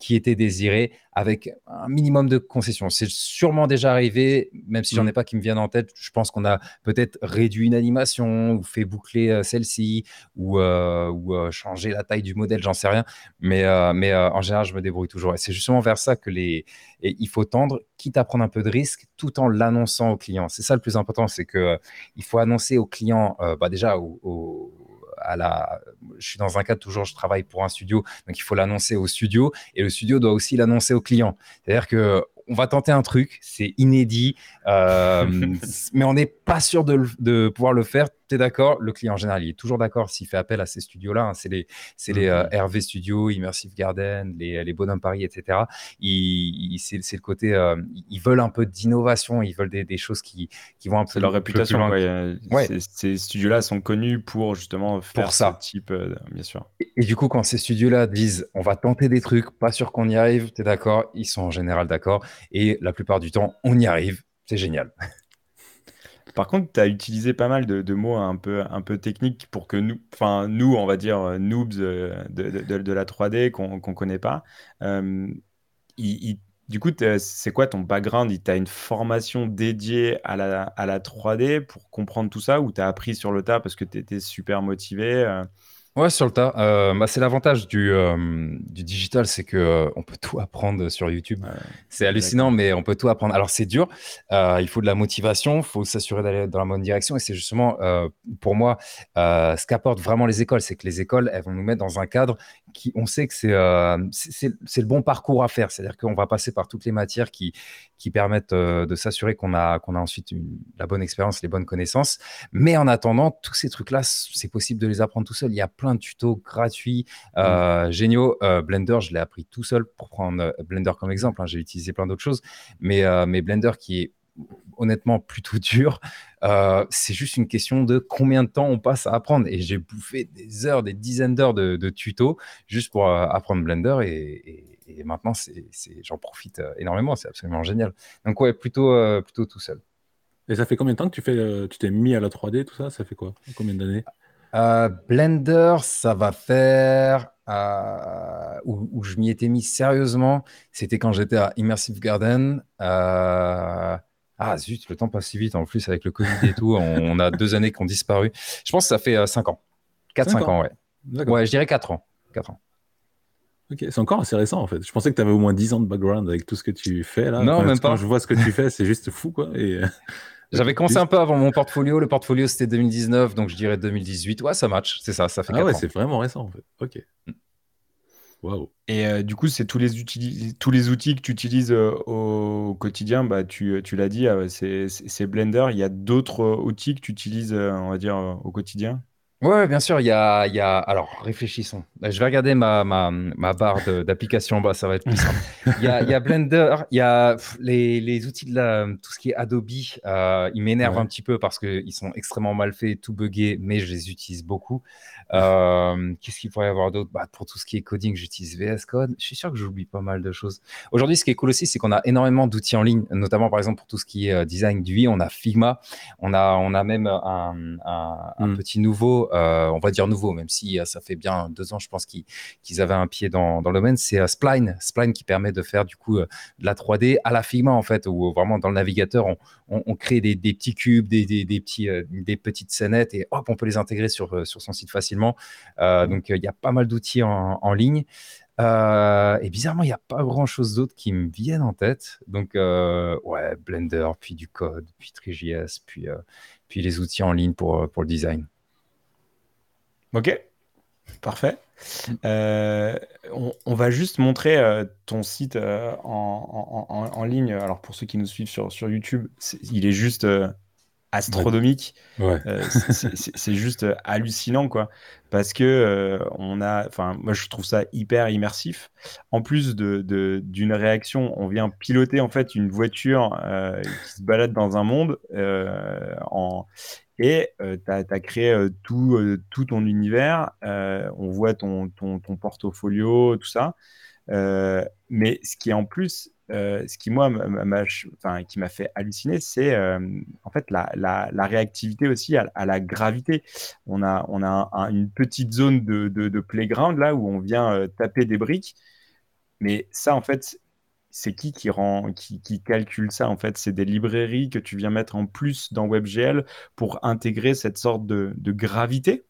qui étaient désirés avec un minimum de concessions. C'est sûrement déjà arrivé, même si j'en ai mm. pas qui me viennent en tête. Je pense qu'on a peut-être réduit une animation ou fait boucler euh, celle-ci ou, euh, ou euh, changé la taille du modèle, j'en sais rien. Mais, mais en général, je me débrouille toujours. Et c'est justement vers ça que les, et il faut tendre, quitte à prendre un peu de risque, tout en l'annonçant au client. C'est ça le plus important, c'est que il faut annoncer au client, bah déjà au à la. Je suis dans un cadre toujours, je travaille pour un studio, donc il faut l'annoncer au studio et le studio doit aussi l'annoncer au client. C'est-à-dire que on va tenter un truc, c'est inédit, euh, *laughs* mais on n'est pas sûr de, de, pouvoir le faire tu d'accord? Le client en général, il est toujours d'accord s'il fait appel à ces studios-là. Hein. c'est les, c'est les euh, mm-hmm. RV Studios, Immersive Garden, les, les Bonhomme Paris, etc. Ils, c'est, c'est le côté, euh, ils veulent un peu d'innovation, ils veulent des, des choses qui, qui vont un peu. C'est leur réputation. Ouais. Ces, ces, studios-là sont connus pour justement faire pour ça. ce type, euh, bien sûr. Et, du coup, quand ces studios-là disent on va tenter des trucs, pas sûr qu'on y arrive, tu es d'accord? Ils sont en général d'accord. Et la plupart du temps, on y arrive. C'est génial. Par contre, tu as utilisé pas mal de, mots un peu, un peu techniques pour que nous, enfin nous, on va dire euh, noobs euh, de, la 3D qu'on ne connaît pas. Euh, du coup, c'est quoi ton background? Tu as une formation dédiée à la, à la 3D pour comprendre tout ça ou tu as appris sur le tas parce que tu étais super motivé? Ouais, sur le tas. Euh, bah, c'est l'avantage du, euh, du digital, c'est que euh, on peut tout apprendre sur YouTube. c'est hallucinant, mais on peut tout apprendre. Alors c'est dur. il faut de la motivation, il faut s'assurer d'aller dans la bonne direction. Et c'est justement, pour moi, ce qu'apportent vraiment les écoles, c'est que les écoles, elles vont nous mettre dans un cadre qui, on sait que c'est c'est le bon parcours à faire. C'est-à-dire qu'on va passer par toutes les matières qui qui permettent de s'assurer qu'on a qu'on a ensuite la bonne expérience, les bonnes connaissances. Mais en attendant, tous ces trucs-là, c'est possible de les apprendre tout seul. Il y a plein de tutos gratuits, mmh. euh, géniaux. Euh, Blender, je l'ai appris tout seul pour prendre euh, Blender comme exemple. Hein. J'ai utilisé plein d'autres choses, mais, mais Blender qui est honnêtement plutôt *laughs* dur. c'est juste une question de combien de temps on passe à apprendre. Et j'ai bouffé des heures, des dizaines d'heures de, tutos juste pour apprendre Blender. Et, maintenant, c'est, j'en profite énormément. C'est absolument génial. Donc, ouais, plutôt, plutôt tout seul. Et ça fait combien de temps que tu fais, tu t'es mis à la 3D, tout ça? Ça fait quoi? Combien d'années? Euh, Blender, ça va faire euh, où, je m'y étais mis sérieusement. C'était quand j'étais à Immersive Garden. Euh, ah zut, le temps passe si vite en plus avec le Covid et tout. On, a deux années qui ont disparu. Je pense que ça fait 5 ans. 4-5 ans, ouais. Ouais, je dirais 4 ans. 4 ans. Ok, c'est encore assez récent en fait. Je pensais que tu avais au moins 10 ans de background avec tout ce que tu fais là. Non, même pas. Quand je vois ce que tu fais, c'est juste fou quoi. Et... *laughs* J'avais *laughs* commencé un peu avant mon portfolio. Le portfolio, c'était 2019, donc je dirais 2018. Ouais, ça match. C'est ça, ça fait Ah ouais, c'est vraiment récent, en fait. Ok. Mm. Waouh. Et euh, du coup, c'est tous les, tous les outils que tu utilises euh, au quotidien. Bah, tu, tu l'as dit, euh, c'est Blender. Il y a d'autres outils que tu utilises, on va dire, au quotidien? Ouais, bien sûr, il y a, il y a... Alors, réfléchissons. Je vais regarder ma, ma, ma barre d'application en bas, ça va être plus simple. Il y a, il y a Blender, il y a les, les outils de la, tout ce qui est Adobe. Euh, ils m'énervent un petit peu parce qu'ils sont extrêmement mal faits, tout buggés, mais je les utilise beaucoup. Euh, Qu'est-ce qu'il pourrait y avoir d'autre? Bah, Pour tout ce qui est coding, j'utilise VS Code. Je suis sûr que j'oublie pas mal de choses. Aujourd'hui, ce qui est cool aussi, c'est qu'on a énormément d'outils en ligne, notamment par exemple pour tout ce qui est euh, design d'UI. On a Figma, on a, on a même un, un, un hmm. petit nouveau euh, on va dire nouveau, même si euh, ça fait bien deux ans, je pense qu'ils avaient un pied dans, le domaine, c'est euh, Spline. Spline qui permet de faire du coup de la 3D à la Figma, en fait, où vraiment dans le navigateur, on, crée des, petits cubes, des, petits, des petites scénettes et hop, on peut les intégrer sur, son site facilement. donc, il y a pas mal d'outils en, ligne. et bizarrement, il n'y a pas grand chose d'autre qui me viennent en tête. Donc, ouais, Blender, puis du code, puis Trijs, puis, puis les outils en ligne pour, pour le design. Ok, parfait. Euh, on, va juste montrer euh, ton site euh, en, ligne. Alors pour ceux qui nous suivent sur, sur YouTube, il est juste astronomique. c'est juste hallucinant, quoi. Parce que on a, enfin, moi je trouve ça hyper immersif. En plus de d'une réaction, on vient piloter en fait une voiture qui se balade dans un monde en et tu as, créé tout, tout, ton univers. on voit ton, ton, ton, portfolio, tout ça. mais ce qui est en plus, ce qui moi m'a qui m'a fait halluciner, c'est en fait la, réactivité aussi à, la gravité. On a, une petite zone de, playground là où on vient taper des briques. Mais ça, en fait, c'est qui qui, calcule ça en fait? C'est des librairies que tu viens mettre en plus dans WebGL pour intégrer cette sorte de, gravité?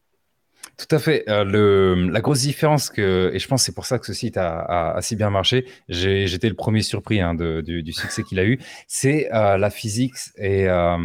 Tout à fait. Euh, la grosse différence que, et je pense que c'est pour ça que ce site a, a, si bien marché, j'étais le premier surpris hein, du, succès qu'il a eu, c'est euh, la physique et euh,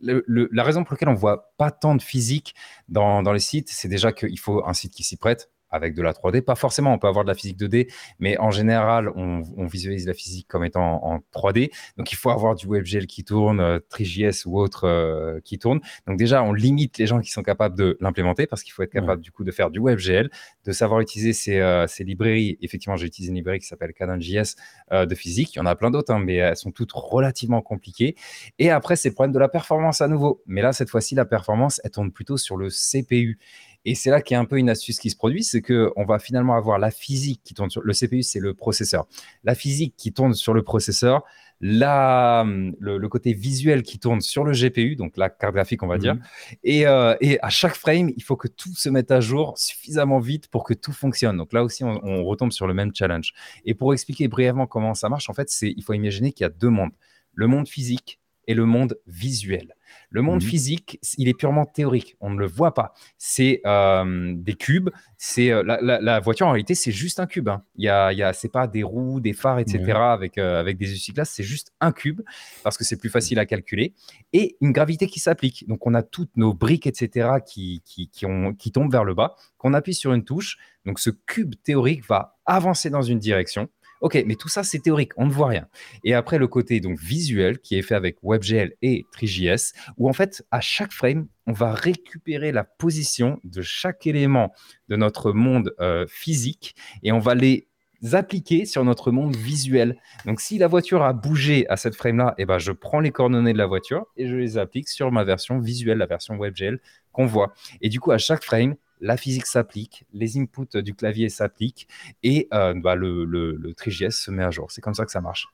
la raison pour laquelle on voit pas tant de physique dans, dans les sites, c'est déjà qu'il faut un site qui s'y prête avec de la 3D. Pas forcément, on peut avoir de la physique 2D, mais en général, on, on visualise la physique comme étant en, 3D. Donc, il faut avoir du WebGL qui tourne, euh, TriJS ou autre euh, qui tourne. Donc, déjà, on limite les gens qui sont capables de l'implémenter parce qu'il faut être capable, ouais. du coup, de faire du WebGL, de savoir utiliser ces, euh, ces librairies. Effectivement, j'ai utilisé une librairie qui s'appelle CanonJS euh, de physique. Il y en a plein d'autres, hein, mais elles sont toutes relativement compliquées. Et après, c'est le problème de la performance à nouveau. Mais là, cette fois-ci, la performance, elle tourne plutôt sur le CPU. Et c'est là qu'il y a un peu une astuce qui se produit, c'est qu'on va finalement avoir la physique qui tourne sur le CPU, c'est le processeur. La physique qui tourne sur le processeur, la, le, le, côté visuel qui tourne sur le GPU, donc la carte graphique, on va mmh. dire. Et, euh, et, à chaque frame, il faut que tout se mette à jour suffisamment vite pour que tout fonctionne. Donc là aussi, on, on retombe sur le même challenge. Et pour expliquer brièvement comment ça marche, en fait, c'est il faut imaginer qu'il y a deux mondes. Le monde physique et le monde visuel. Le monde mmh. physique, il est purement théorique. On ne le voit pas. C'est euh, des cubes. C'est euh, la, la, la, voiture en réalité, c'est juste un cube. Hein. Il y a, il y a c'est pas des roues, des phares, etc. Mmh. avec euh, avec des ucyclasses. C'est juste un cube parce que c'est plus facile à calculer et une gravité qui s'applique. Donc on a toutes nos briques, etc. qui qui, qui, ont, qui tombent vers le bas. Qu'on appuie sur une touche. Donc ce cube théorique va avancer dans une direction. Ok, mais tout ça, c'est théorique, on ne voit rien. Et après, le côté donc visuel qui est fait avec WebGL et TriJS, où en fait, à chaque frame, on va récupérer la position de chaque élément de notre monde euh, physique et on va les appliquer sur notre monde visuel. Donc, si la voiture a bougé à cette frame-là, eh ben, je prends les coordonnées de la voiture et je les applique sur ma version visuelle, la version WebGL qu'on voit. Et du coup, à chaque frame, la physique s'applique, les inputs du clavier s'appliquent et euh, bah, le, le, se met à jour. C'est comme ça que ça marche.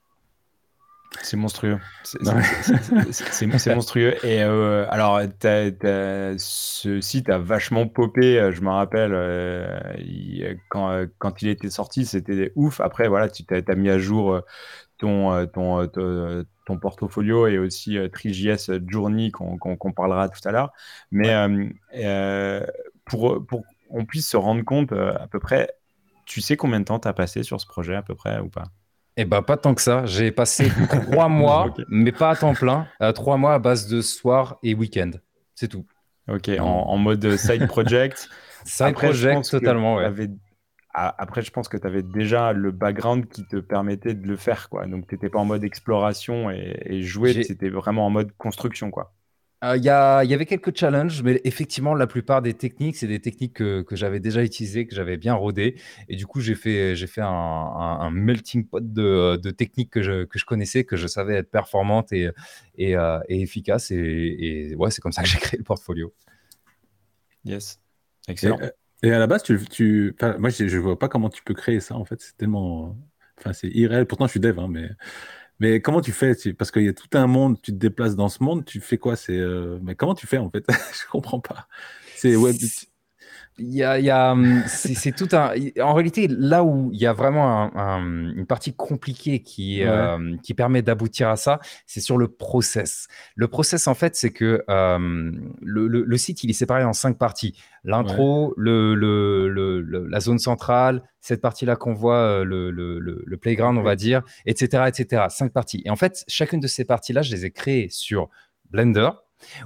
C'est monstrueux. C'est monstrueux. Et euh, alors, t as, t as, ce site a vachement popé. Euh, je me rappelle euh, il, quand, euh, quand il était sorti, c'était ouf. Après, voilà, tu as mis à jour ton, ton, ton, ton portfolio et aussi TriJS Journey qu'on qu qu parlera tout à l'heure. Mais ouais pour, pour qu'on puisse se rendre compte euh, à peu près, tu sais combien de temps tu as passé sur ce projet à peu près ou pas? Eh ben, pas tant que ça. J'ai passé *laughs* trois mois, okay. mais pas à temps plein. Euh, trois mois à base de soir et week-end. C'est tout. Ok, en, en, mode side project. *laughs* side Après, project, totalement, ouais. Avais... Après, je pense que tu avais déjà le background qui te permettait de le faire. Quoi. Donc, tu n'étais pas en mode exploration et, et jouer, c'était vraiment en mode construction. quoi. Euh, il y, avait quelques challenges, mais effectivement, la plupart des techniques, c'est des techniques que, que j'avais déjà utilisées, que j'avais bien rodées. Et du coup, j'ai fait, j'ai fait un, un, un, melting pot de, de techniques que je, que je, connaissais, que je savais être performantes et, et, euh, et efficaces. Et, et, ouais, c'est comme ça que j'ai *laughs* créé le portfolio. Yes, excellent. Et, à la base, tu, tu, moi, je ne vois pas comment tu peux créer ça. En fait, c'est tellement. Enfin, c'est irréel. Pourtant, je suis dev, hein, mais. Mais comment tu fais? Parce qu'il y a tout un monde, tu te déplaces dans ce monde, tu fais quoi? C'est euh... Mais comment tu fais en fait? *laughs* Je comprends pas. C'est web. Il y a, il y a hum, c'est tout un. En réalité, là où il y a vraiment un, un, une partie compliquée qui, ouais. euh, qui permet d'aboutir à ça, c'est sur le process. Le process, en fait, c'est que euh, le, le, le, site, il est séparé en cinq parties. L'intro, ouais. le, le, la zone centrale, cette partie-là qu'on voit, euh, le, le, playground, on va dire, etc., etc. Cinq parties. Et en fait, chacune de ces parties-là, je les ai créées sur Blender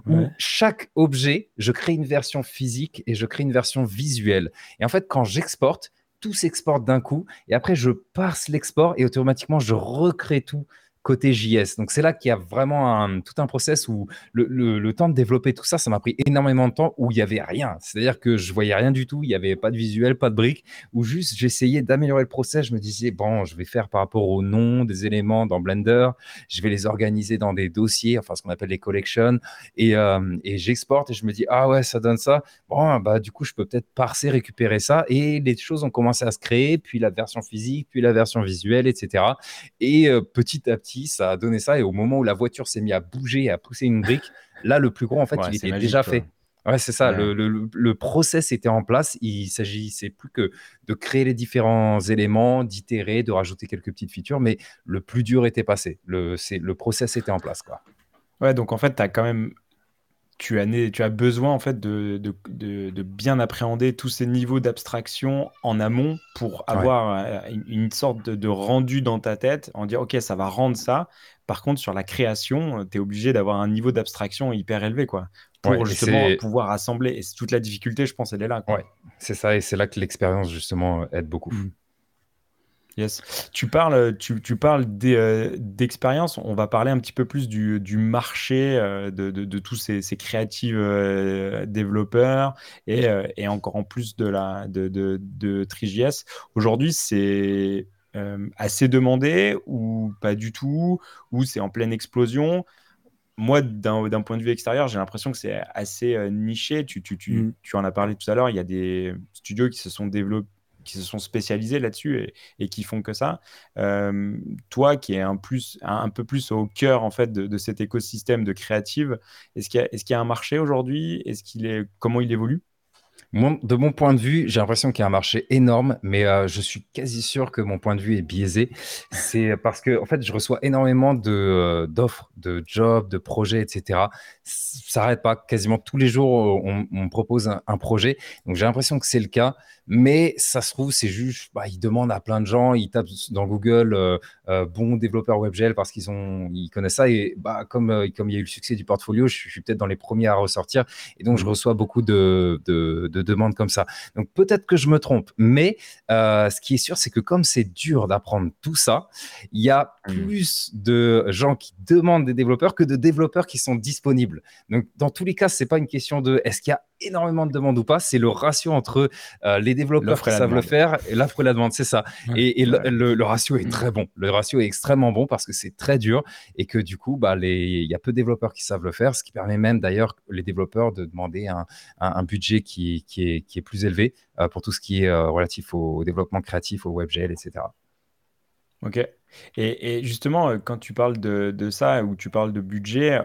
où ouais. chaque objet, je crée une version physique et je crée une version visuelle. Et en fait, quand j'exporte, tout s'exporte d'un coup et après je parse l'export et automatiquement je recrée tout côté JS. Donc c'est là qu'il y a vraiment un, tout un process où le, le, temps de développer tout ça, ça m'a pris énormément de temps où il n'y avait rien. C'est-à-dire que je voyais rien du tout, il n'y avait pas de visuel, pas de briques, où juste j'essayais d'améliorer le process. Je me disais, bon, je vais faire par rapport au nom des éléments dans Blender, je vais les organiser dans des dossiers, enfin ce qu'on appelle les collections, et, euh, et j'exporte et je me dis, ah ouais, ça donne ça. Bon, bah du coup, je peux peut-être parser, récupérer ça, et les choses ont commencé à se créer, puis la version physique, puis la version visuelle, etc. Et euh, petit à petit, ça a donné ça. Et au moment où la voiture s'est mise à bouger, à pousser une brique, là, le plus gros, en fait, ouais, il était magique, déjà fait. Ouais, c'est ça. Ouais. Le, le, le, process était en place. Il s'agissait plus que de créer les différents éléments, d'itérer, de rajouter quelques petites features, mais le plus dur était passé. Le, le process était en place. Quoi. Ouais, donc en fait, tu as quand même tu as, tu as besoin en fait de, de, bien appréhender tous ces niveaux d'abstraction en amont pour avoir euh, une, sorte de, rendu dans ta tête, en dire ok ça va rendre ça. Par contre sur la création, tu es obligé d'avoir un niveau d'abstraction hyper élevé quoi pour justement pouvoir assembler. Et toute la difficulté, je pense, elle est là. Ouais, c'est ça, et c'est là que l'expérience justement aide beaucoup. Mmh. Yes. Tu parles, tu, tu parles euh, d'expérience. On va parler un petit peu plus du, du marché euh, de, de, tous ces, ces créatifs euh, développeurs et, et, encore en plus de la de, de. Aujourd'hui, c'est assez demandé ou pas du tout, ou c'est en pleine explosion? Moi, d'un point de vue extérieur, j'ai l'impression que c'est assez niché. Tu, tu, tu, mmh. tu, en as parlé tout à l'heure. Il y a des studios qui se sont développés qui se sont spécialisés là-dessus et, qui font que ça. Euh, toi, qui es un, plus, un, peu plus au cœur en fait de, cet écosystème de créative, est-ce qu'il y, est y, a un marché aujourd'hui? Est-ce qu'il est comment il évolue? De mon point de vue, j'ai l'impression qu'il y a un marché énorme, mais euh, je suis quasi sûr que mon point de vue est biaisé. C'est parce que, en fait, je reçois énormément de, euh, d'offres, de jobs, de projets, etc. Ça n'arrête pas. Quasiment tous les jours, on, me propose un, projet. Donc, j'ai l'impression que c'est le cas. Mais ça se trouve, c'est juste, bah, ils demandent à plein de gens, ils tapent dans Google euh, bon développeur WebGL parce qu'ils ont, ils connaissent ça. Et bah, comme, comme il y a eu le succès du portfolio, je, suis peut-être dans les premiers à ressortir. Et donc, je mmh. reçois beaucoup de, de de demandes comme ça. Donc peut-être que je me trompe, mais euh, ce qui est sûr, c'est que comme c'est dur d'apprendre tout ça, il y a mmh. plus de gens qui demandent des développeurs que de développeurs qui sont disponibles. Donc dans tous les cas, c'est pas une question de est-ce qu'il y a énormément de demandes ou pas, c'est le ratio entre euh, les développeurs qui savent le faire et l'offre et la demande, c'est ça. Et, le, ratio est mmh. très bon. Le ratio est extrêmement bon parce que c'est très dur et que du coup, bah, il y a peu de développeurs qui savent le faire, ce qui permet même d'ailleurs les développeurs de demander un, budget qui, qui, est, qui, est, plus élevé euh, pour tout ce qui est euh, relatif au, développement créatif, au WebGL, etc. Ok. Et, justement, quand tu parles de, de, ça, ou tu parles de budget,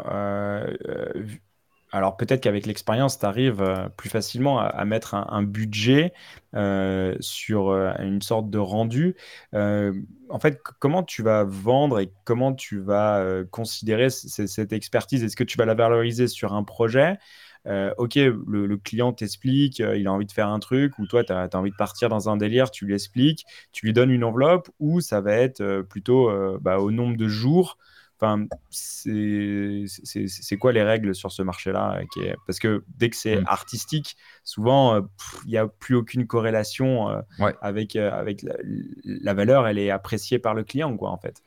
alors peut-être qu'avec l'expérience, tu arrives euh, plus facilement à, mettre un, budget euh, sur euh, une sorte de rendu. en fait, comment tu vas vendre et comment tu vas considérer cette expertise? Est-ce que tu vas la valoriser sur un projet? Ok, le, client t'explique, il a envie de faire un truc, ou toi, tu as, envie de partir dans un délire, tu lui expliques, tu lui donnes une enveloppe, ou ça va être plutôt bah, au nombre de jours Enfin, c'est quoi les règles sur ce marché-là Parce que dès que c'est mmh. artistique, souvent, euh, il n'y a plus aucune corrélation euh, avec, euh, avec la, la, valeur, elle est appréciée par le client, quoi, en fait.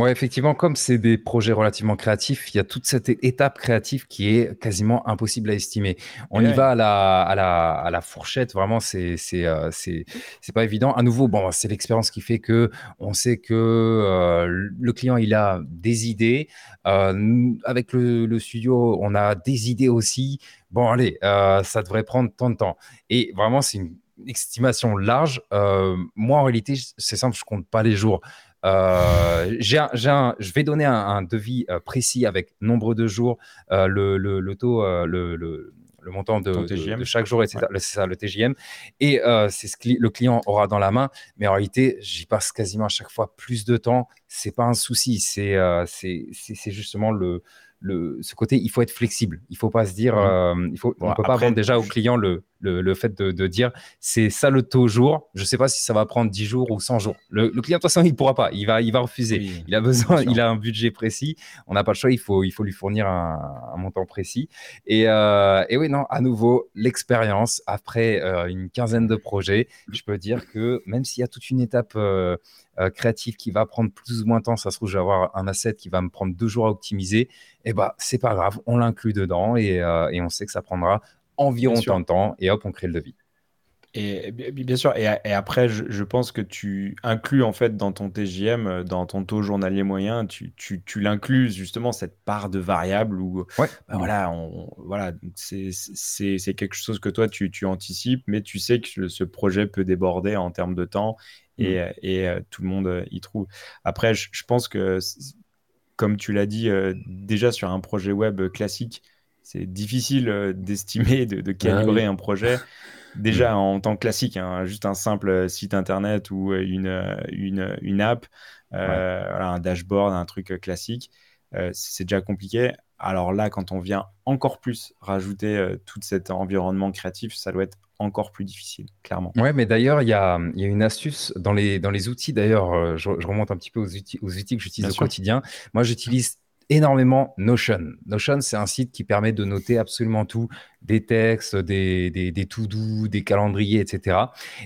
Ouais, effectivement, comme c'est des projets relativement créatifs, il y a toute cette étape créative qui est quasiment impossible à estimer. On y va à la, à la, à la fourchette, vraiment, c'est c'est euh, c'est c'est pas évident. À nouveau, bon, c'est l'expérience qui fait que on sait que euh, le client il a des idées. Euh, avec le, le, studio, on a des idées aussi. Bon, allez, ça devrait prendre tant de temps. Et vraiment, c'est une estimation large. moi, en réalité, c'est simple, je compte pas les jours. Euh, je vais donner un, devis euh, précis avec nombre de jours, euh, le, le, taux, le, le, montant de, de, chaque jour, etc. C'est ça, le TGM. Et c'est ce que le client aura dans la main. Mais en réalité, j'y passe quasiment à chaque fois plus de temps. C'est pas un souci. C'est c'est justement le le, ce côté, il faut être flexible. Il faut pas se dire, mmh. il faut, on peut pas vendre déjà au client le, le, fait de, dire c'est ça le taux jour. Je ne sais pas si ça va prendre 10 jours ou 100 jours. Le, client, de toute façon, il ne pourra pas. Il va, il va refuser. il a besoin, il a un budget précis. On n'a pas le choix. Il faut, il faut lui fournir un, montant précis. Et, euh, et, oui, non, à nouveau, l'expérience après euh, une quinzaine de projets, je peux dire que même s'il y a toute une étape euh, créative qui va prendre plus ou moins de temps, ça se trouve, je vais avoir un asset qui va me prendre deux jours à optimiser. Et eh bah, c'est pas grave, on l'inclut dedans et, et on sait que ça prendra environ tant temps, et hop, on crée le devis. Et bien sûr, et, après, je, pense que tu inclus en fait dans ton TGM, euh, dans ton taux journalier moyen, tu, tu, tu l'inclus justement cette part de variable où ouais. Bah, voilà, on, voilà c'est quelque chose que toi tu, tu, anticipes, mais tu sais que ce projet peut déborder en termes de temps et, mmh. et euh, tout le monde euh, y trouve. Après, je, je pense que, comme tu l'as dit, déjà sur un projet web classique, c'est difficile euh, d'estimer, de, de, ah calibrer un projet. *laughs* Déjà en tant que classique, hein, juste un simple site internet ou une, une, une app, euh, voilà, un dashboard, un truc classique, euh, c'est déjà compliqué. alors là, quand on vient encore plus rajouter euh, tout cet environnement créatif, ça doit être encore plus difficile, clairement. Ouais, mais d'ailleurs, il y a, y a, une astuce dans les, dans les outils. D'ailleurs, euh, je, remonte un petit peu aux outils, aux outils que j'utilise au quotidien. Moi, j'utilise énormément Notion. Notion, c'est un site qui permet de noter absolument tout, des textes, des, des, des to-do, des calendriers, etc.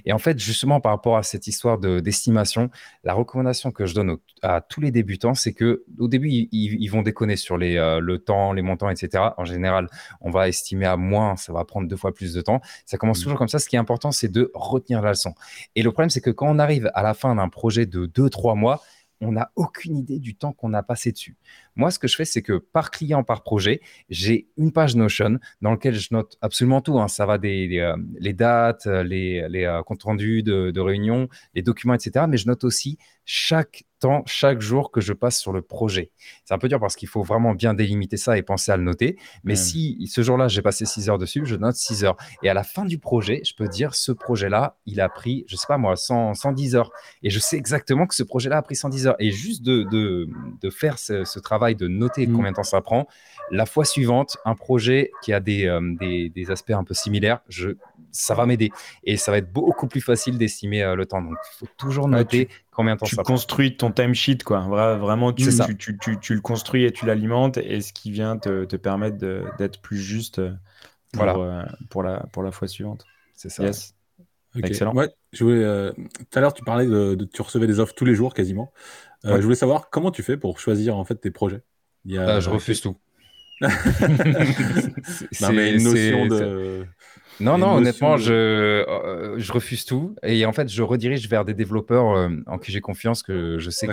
Et en fait, justement, par rapport à cette histoire d'estimation, la recommandation que je donne à tous les débutants, c'est que au début, ils, vont déconner sur les, euh, le temps, les montants, etc. En général, on va estimer à moins, ça va prendre deux fois plus de temps. Ça commence mmh. toujours comme ça. Ce qui est important, c'est de retenir la leçon. Et le problème, c'est que quand on arrive à la fin d'un projet de deux, trois mois, on n'a aucune idée du temps qu'on a passé dessus. Moi, ce que je fais, c'est que par client, par projet, j'ai une page Notion dans laquelle je note absolument tout. Hein. Ça va des euh, les dates, les, euh, comptes rendus de, de réunions, les documents, etc. Mais je note aussi chaque temps, chaque jour que je passe sur le projet. C'est un peu dur parce qu'il faut vraiment bien délimiter ça et penser à le noter. Mais si ce jour-là, j'ai passé 6 heures dessus, je note 6 heures. Et à la fin du projet, je peux dire ce projet-là, il a pris, je sais pas moi, 110 heures. Et je sais exactement que ce projet-là a pris 110 heures. Et juste de, de, faire ce, travail, de noter mmh. combien de temps ça prend, la fois suivante, un projet qui a des, euh, des, des aspects un peu similaires, je ça va m'aider. Et ça va être beaucoup plus facile d'estimer euh, le temps. Donc, il faut toujours noter combien de temps tu ça prend. Tu construis ton timesheet, quoi. Vraiment, tu, tu, tu, tu, le construis et tu l'alimentes. Et ce qui vient te, te permettre d'être plus juste euh, pour, voilà. Euh, pour, la, pour la fois suivante. C'est ça. Excellent. Ouais, je voulais, tout à l'heure, tu parlais de, tu recevais des offres tous les jours quasiment. Je voulais savoir comment tu fais pour choisir en fait tes projets? Il y a... je refuse tout. *laughs* non, mais une notion de. Non, non, honnêtement, je, euh, je refuse tout. Et en fait, je redirige vers des développeurs euh, en qui j'ai confiance, que je sais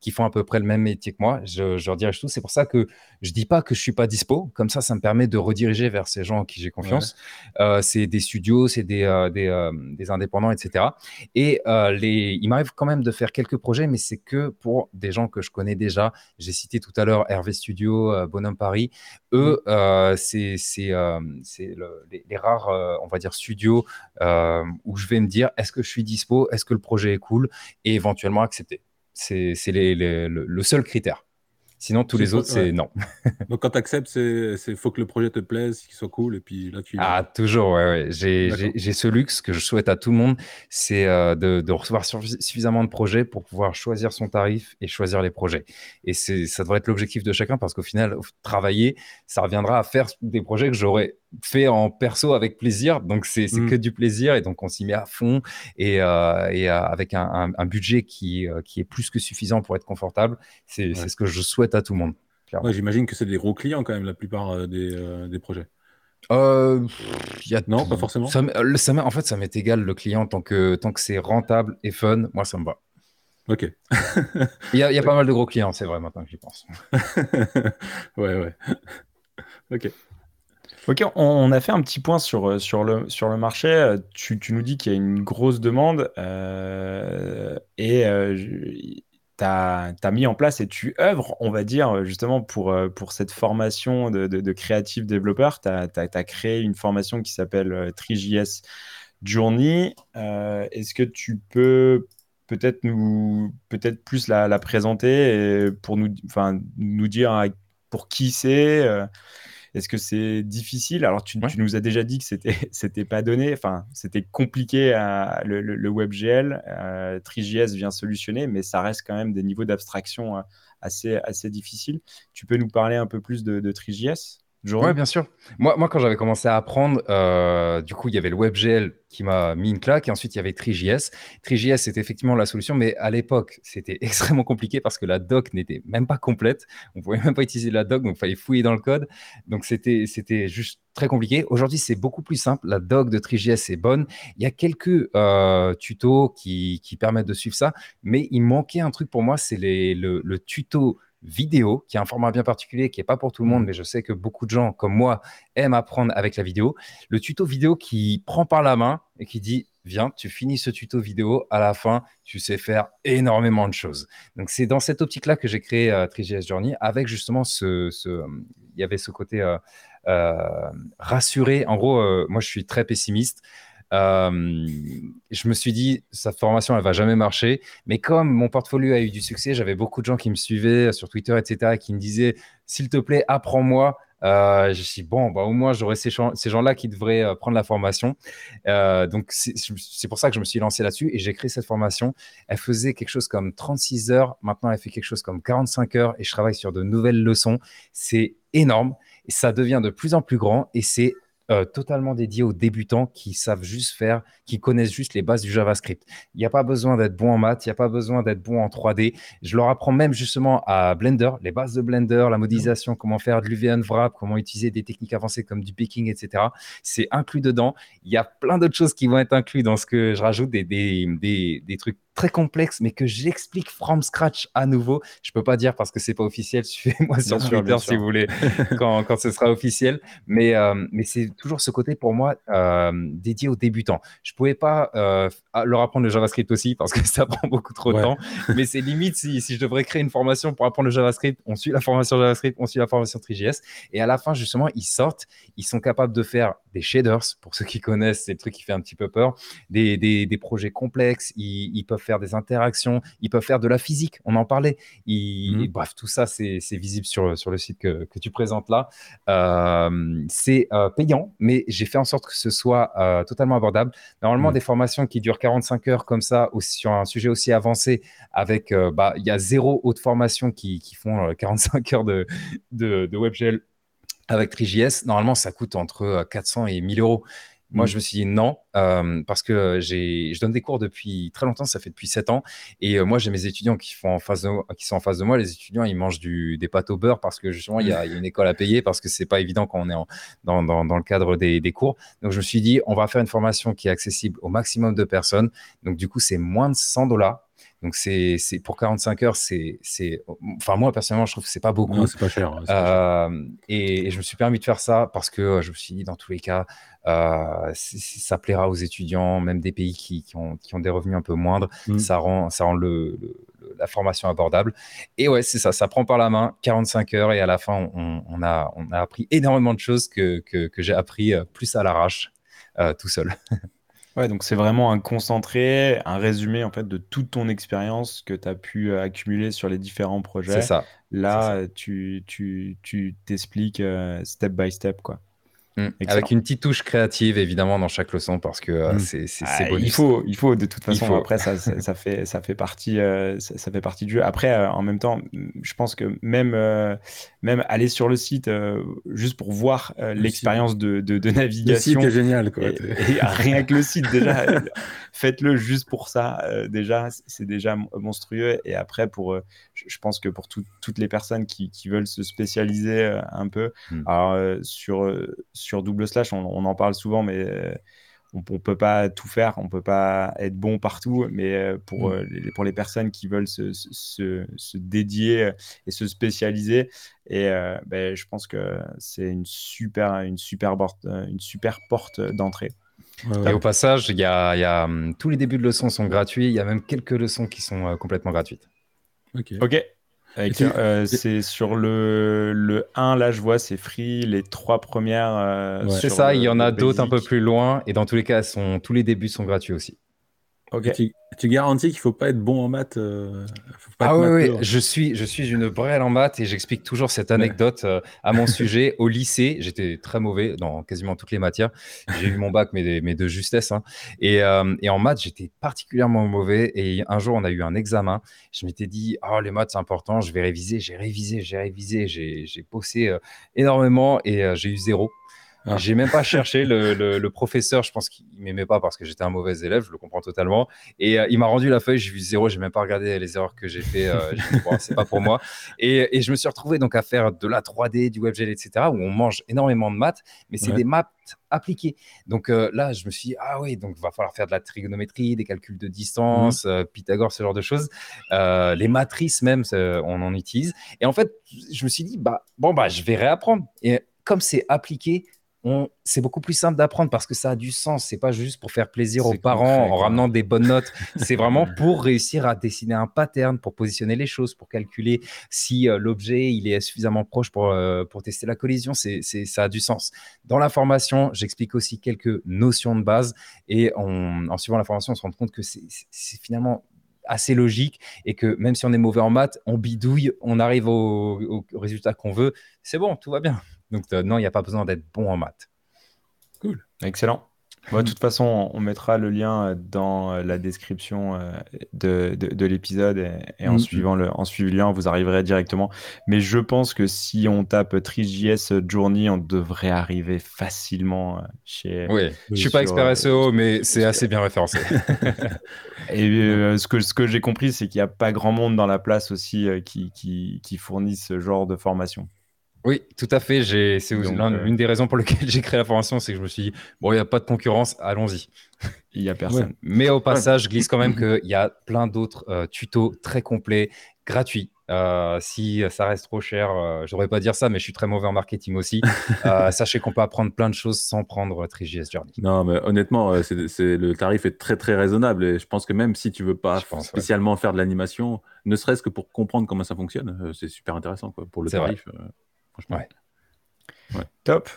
qui, font à peu près le même métier que moi. Je, je redirige tout. C'est pour ça que je dis pas que je suis pas dispo. Comme ça, ça me permet de rediriger vers ces gens en qui j'ai confiance. Euh, c'est des studios, c'est des, des, des, indépendants, etc. Et les, il m'arrive quand même de faire quelques projets, mais c'est que pour des gens que je connais déjà. J'ai cité tout à l'heure Hervé Studio, Bonhomme Paris. Eux, mmh. c'est les, les rares euh, on va dire, studio euh, où je vais me dire est-ce que je suis dispo, est-ce que le projet est cool et éventuellement accepter. C'est le seul critère. Sinon, tous les autres, c'est non. *laughs* Donc, quand tu acceptes, c'est faut que le projet te plaise, qu'il soit cool, et puis là, tu. Ah, toujours, ouais, ouais. J'ai ce luxe que je souhaite à tout le monde, c'est euh, de, de, recevoir suffisamment de projets pour pouvoir choisir son tarif et choisir les projets. Et ça devrait être l'objectif de chacun, parce qu'au final, travailler, ça reviendra à faire des projets que j'aurais fait en perso avec plaisir. Donc, c'est mmh. que du plaisir, et donc on s'y met à fond, et, euh, et euh, avec un, un, budget qui, qui est plus que suffisant pour être confortable. C'est ce que je souhaite à tout le monde. J'imagine que c'est des gros clients quand même, la plupart euh, des, euh, des, projets. Euh, y a non, pas forcément. Ça, en fait, ça m'est égal le client tant que, tant que c'est rentable et fun. Moi, ça me va. Ok. *laughs* Il y a, y a pas mal de gros clients, c'est vrai, maintenant que j'y pense. *laughs* ouais, ouais. Ok. Ok, on a fait un petit point sur, sur, le, marché. Tu, tu nous dis qu'il y a une grosse demande et tu as, mis en place et tu œuvres, on va dire, justement, pour, euh, cette formation de, de, créative développeur. Tu as, créé une formation qui s'appelle euh, TriJS Journey. Euh, est-ce que tu peux peut-être nous plus la, présenter pour nous, nous dire pour qui c'est est-ce que c'est difficile? Alors, tu, nous as déjà dit que c'était *laughs* c'était pas donné, enfin, c'était compliqué à, le, le, WebGL. Euh, TriJS vient solutionner, mais ça reste quand même des niveaux d'abstraction euh, assez, assez difficiles. Tu peux nous parler un peu plus de, de TriJS oui, bien sûr. Moi, moi quand j'avais commencé à apprendre, euh, du coup, il y avait le WebGL qui m'a mis une claque et ensuite il y avait TriJS. TriJS, c'était effectivement la solution, mais à l'époque, c'était *laughs* extrêmement compliqué parce que la doc n'était même pas complète. On pouvait même pas utiliser la doc, donc il fallait fouiller dans le code. Donc c'était, c'était juste très compliqué. Aujourd'hui, c'est beaucoup plus simple. La doc de TriJS est bonne. Il y a quelques euh, tutos qui, qui, permettent de suivre ça, mais il manquait un truc pour moi, c'est le, le tuto vidéo, qui est un format bien particulier, qui n'est pas pour tout le monde, mmh. mais je sais que beaucoup de gens comme moi aiment apprendre avec la vidéo. Le tuto vidéo qui prend par la main et qui dit Viens, tu finis ce tuto vidéo, à la fin, tu sais faire énormément de choses. Donc, c'est dans cette optique-là que j'ai créé euh, Journey, avec justement ce. il y avait ce côté euh, euh, rassuré. En gros, moi, je suis très pessimiste. Je me suis dit, cette formation, elle va jamais marcher. Mais comme mon portfolio a eu du succès, j'avais beaucoup de gens qui me suivaient sur Twitter, etc., qui me disaient, s'il te plaît, apprends-moi. Euh, je me suis dit, bon, bah, au moins, j'aurais ces, gens-là qui devraient euh, prendre la formation. Euh, donc, c'est pour ça que je me suis lancé là-dessus et j'ai créé cette formation. Elle faisait quelque chose comme 36 heures. Maintenant, elle fait quelque chose comme 45 heures et je travaille sur de nouvelles leçons. C'est énorme et ça devient de plus en plus grand et c'est euh, totalement dédié aux débutants qui savent juste faire, qui connaissent juste les bases du JavaScript. Il n'y a pas besoin d'être bon en maths, il n'y a pas besoin d'être bon en 3D. Je leur apprends même justement à Blender, les bases de Blender, la modélisation, comment faire de l'UV Wrap, comment utiliser des techniques avancées comme du picking, etc. C'est inclus dedans. Il y a plein d'autres choses qui vont être inclus dans ce que je rajoute, des, des, des, des trucs très complexe, mais que j'explique from scratch à nouveau. Je peux pas dire parce que c'est pas officiel. *laughs* Suivez-moi sur Twitter si vous voulez *laughs* quand, quand, ce sera officiel. Mais, euh, mais c'est toujours ce côté pour moi euh, dédié aux débutants. Je pouvais pas euh, leur apprendre le JavaScript aussi parce que *laughs* ça prend beaucoup trop de temps. Mais c'est limite si, si, je devrais créer une formation pour apprendre le JavaScript, on suit la formation JavaScript, on suit la formation 3JS. Et à la fin, justement, ils sortent, ils sont capables de faire des shaders. Pour ceux qui connaissent, c'est le truc qui fait un petit peu peur. Des, des, des projets complexes. Ils, ils peuvent faire des interactions, ils peuvent faire de la physique, on en parlait. Mmh. Bref, tout ça, c'est visible sur, sur le site que, que tu présentes là. Euh, c'est euh, payant, mais j'ai fait en sorte que ce soit euh, totalement abordable. Normalement, mmh. des formations qui durent 45 heures comme ça, aussi, sur un sujet aussi avancé, avec, bah, il y a zéro autre formation qui, qui font 45 heures de, de, de WebGL avec 3JS, normalement, ça coûte entre 400 et 1000 euros. Moi, mmh. je me suis dit non, euh, parce que je donne des cours depuis très longtemps, ça fait depuis 7 ans. Et euh, moi, j'ai mes étudiants qui, font en face de, qui sont en face de moi. Les étudiants, ils mangent du, des pâtes au beurre parce que justement, il y, a, une école à payer, parce que c'est pas évident quand on est dans, dans, dans, le cadre des, des, cours. Donc, je me suis dit, on va faire une formation qui est accessible au maximum de personnes. Donc, du coup, c'est moins de 100 dollars. Donc, c'est pour 45 heures, c'est. Enfin, moi, personnellement, je trouve que c'est pas beaucoup. c'est pas cher. Euh, et, je me suis permis de faire ça parce que je me suis dit, dans tous les cas, euh, ça plaira aux étudiants, même des pays qui, qui, ont, qui ont, des revenus un peu moindres. Mmh. Ça rend, ça rend le, la formation abordable. Et ouais, c'est ça, ça prend par la main 45 heures et à la fin, on, on, a, on a appris énormément de choses que, que, que j'ai appris euh, plus à l'arrache tout seul. *laughs* Ouais, donc c'est vraiment un concentré, un résumé en fait de toute ton expérience que tu as pu euh, accumuler sur les différents projets. C'est ça. Là, tu, tu, tu t'expliques euh, step by step, quoi. Mm. Avec une petite touche créative, évidemment, dans chaque leçon, parce que euh, mm. c'est ah, Il faut, il faut, de toute façon, après, ça, ça, fait, ça, fait partie, euh, ça, fait partie du jeu. Après, euh, en même temps, je pense que même, même aller sur le site, juste pour voir l'expérience de, de, navigation. Le site est génial, quoi. Et, rien que le site, déjà, *laughs* faites-le juste pour ça. déjà, c'est déjà monstrueux. Et après, pour, je pense que pour toutes les personnes qui, qui veulent se spécialiser un peu, mm. alors, sur, sur sur double slash, on, en parle souvent, mais euh, on, ne peut pas tout faire, on peut pas être bon partout, mais euh, pour, mm. euh, les, pour les personnes qui veulent se, se, dédier et se spécialiser, et ben, je pense que c'est une super, une super, porte, une super porte d'entrée. Et au passage, il y a, y a, hum, tous les débuts de leçons sont gratuits, il y a même quelques leçons qui sont complètement gratuites. Ok. Ok. Euh, c'est sur le, le 1, là je vois, c'est free. Les trois premières. Euh, c'est ça, il y en a d'autres un peu plus loin. Et dans tous les cas, sont, tous les débuts sont gratuits aussi. Tu, garantis qu'il ne faut pas être bon en maths euh, Ah oui, oui. Je, suis, je suis une brêle en maths et j'explique toujours cette anecdote euh, à mon *laughs* sujet. Au lycée, j'étais très mauvais dans quasiment toutes les matières. J'ai eu mon bac, mais, mais de justesse. Hein. Et, euh, et, en maths, j'étais particulièrement mauvais. Et un jour, on a eu un examen. Je m'étais dit, oh, les maths, c'est important, je vais réviser. J'ai révisé, j'ai révisé, j'ai bossé énormément et j'ai eu zéro. Ah. J'ai même pas cherché le, le, professeur. Je pense qu'il m'aimait pas parce que j'étais un mauvais élève. Je le comprends totalement. Et euh, il m'a rendu la feuille. J'ai vu zéro. J'ai même pas regardé les erreurs que j'ai fait. Euh, c'est pas pour moi. Et, et, je me suis retrouvé donc à faire de la 3D, du WebGL, etc. Où on mange énormément de maths, mais c'est des maths appliquées. Donc euh, là, je me suis dit, ah oui, donc va falloir faire de la trigonométrie, des calculs de distance, mmh. Pythagore, ce genre de choses. les matrices même, on en utilise. Et en fait, je me suis dit, bah bon bah je vais réapprendre. Et comme c'est appliqué, c'est beaucoup plus simple d'apprendre parce que ça a du sens. C'est pas juste pour faire plaisir aux parents en ramenant des bonnes notes. *laughs* c'est vraiment pour réussir à dessiner un pattern, pour positionner les choses, pour calculer si euh, l'objet il est suffisamment proche pour, euh, pour tester la collision. C'est, ça a du sens. Dans la formation, j'explique aussi quelques notions de base et en suivant la formation, on se rend compte que c'est, finalement assez logique et que même si on est mauvais en maths, on bidouille, on arrive au résultat qu'on veut. C'est bon, tout va bien. Donc, euh, non, il n'y a pas besoin d'être bon en maths. Cool. Excellent. de toute façon, on mettra le lien dans euh, la description euh, de, l'épisode et, en, mm. suivant le, en suivant le lien, vous arriverez directement. Mais je pense que si on tape TriJS Journey, on devrait arriver facilement chez. Oui, je suis pas expert SEO, mais c'est assez bien référencé. *laughs* et ce que, ce que j'ai compris, c'est qu'il n'y a pas grand monde dans la place aussi qui, qui, qui fournit ce genre de formation. Oui, tout à fait. C'est euh, une des raisons pour lesquelles *laughs* j'ai créé la formation, c'est que je me suis dit, bon, il n'y a pas de concurrence, allons-y. Il n'y a personne. Mais au passage, je glisse quand même qu'il y a plein d'autres euh, tutos très complets, gratuits. Euh, si ça reste trop cher, je ne devrais pas dire ça, mais je suis très mauvais en marketing aussi. *laughs* sachez qu'on peut apprendre plein de choses sans prendre TriGS Journey. Non, mais honnêtement, le tarif est très très raisonnable et je pense que même si tu veux pas spécialement faire de l'animation, ne serait-ce que pour comprendre comment ça fonctionne, c'est super intéressant quoi, pour le tarif. Ouais. Top,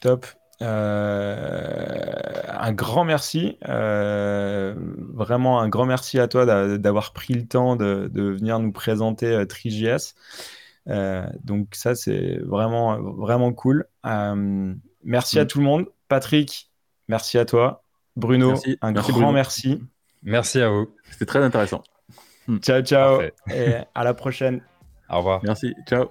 top. Euh, un grand merci, euh, vraiment un grand merci à toi d'avoir pris le temps de, venir nous présenter euh, TriJS. donc ça c'est vraiment vraiment cool. merci à mm. tout le monde. Patrick, merci à toi. Bruno, un grand merci. Merci à vous. C'était très intéressant. Ciao ciao et à la prochaine. Au revoir. Merci. Ciao.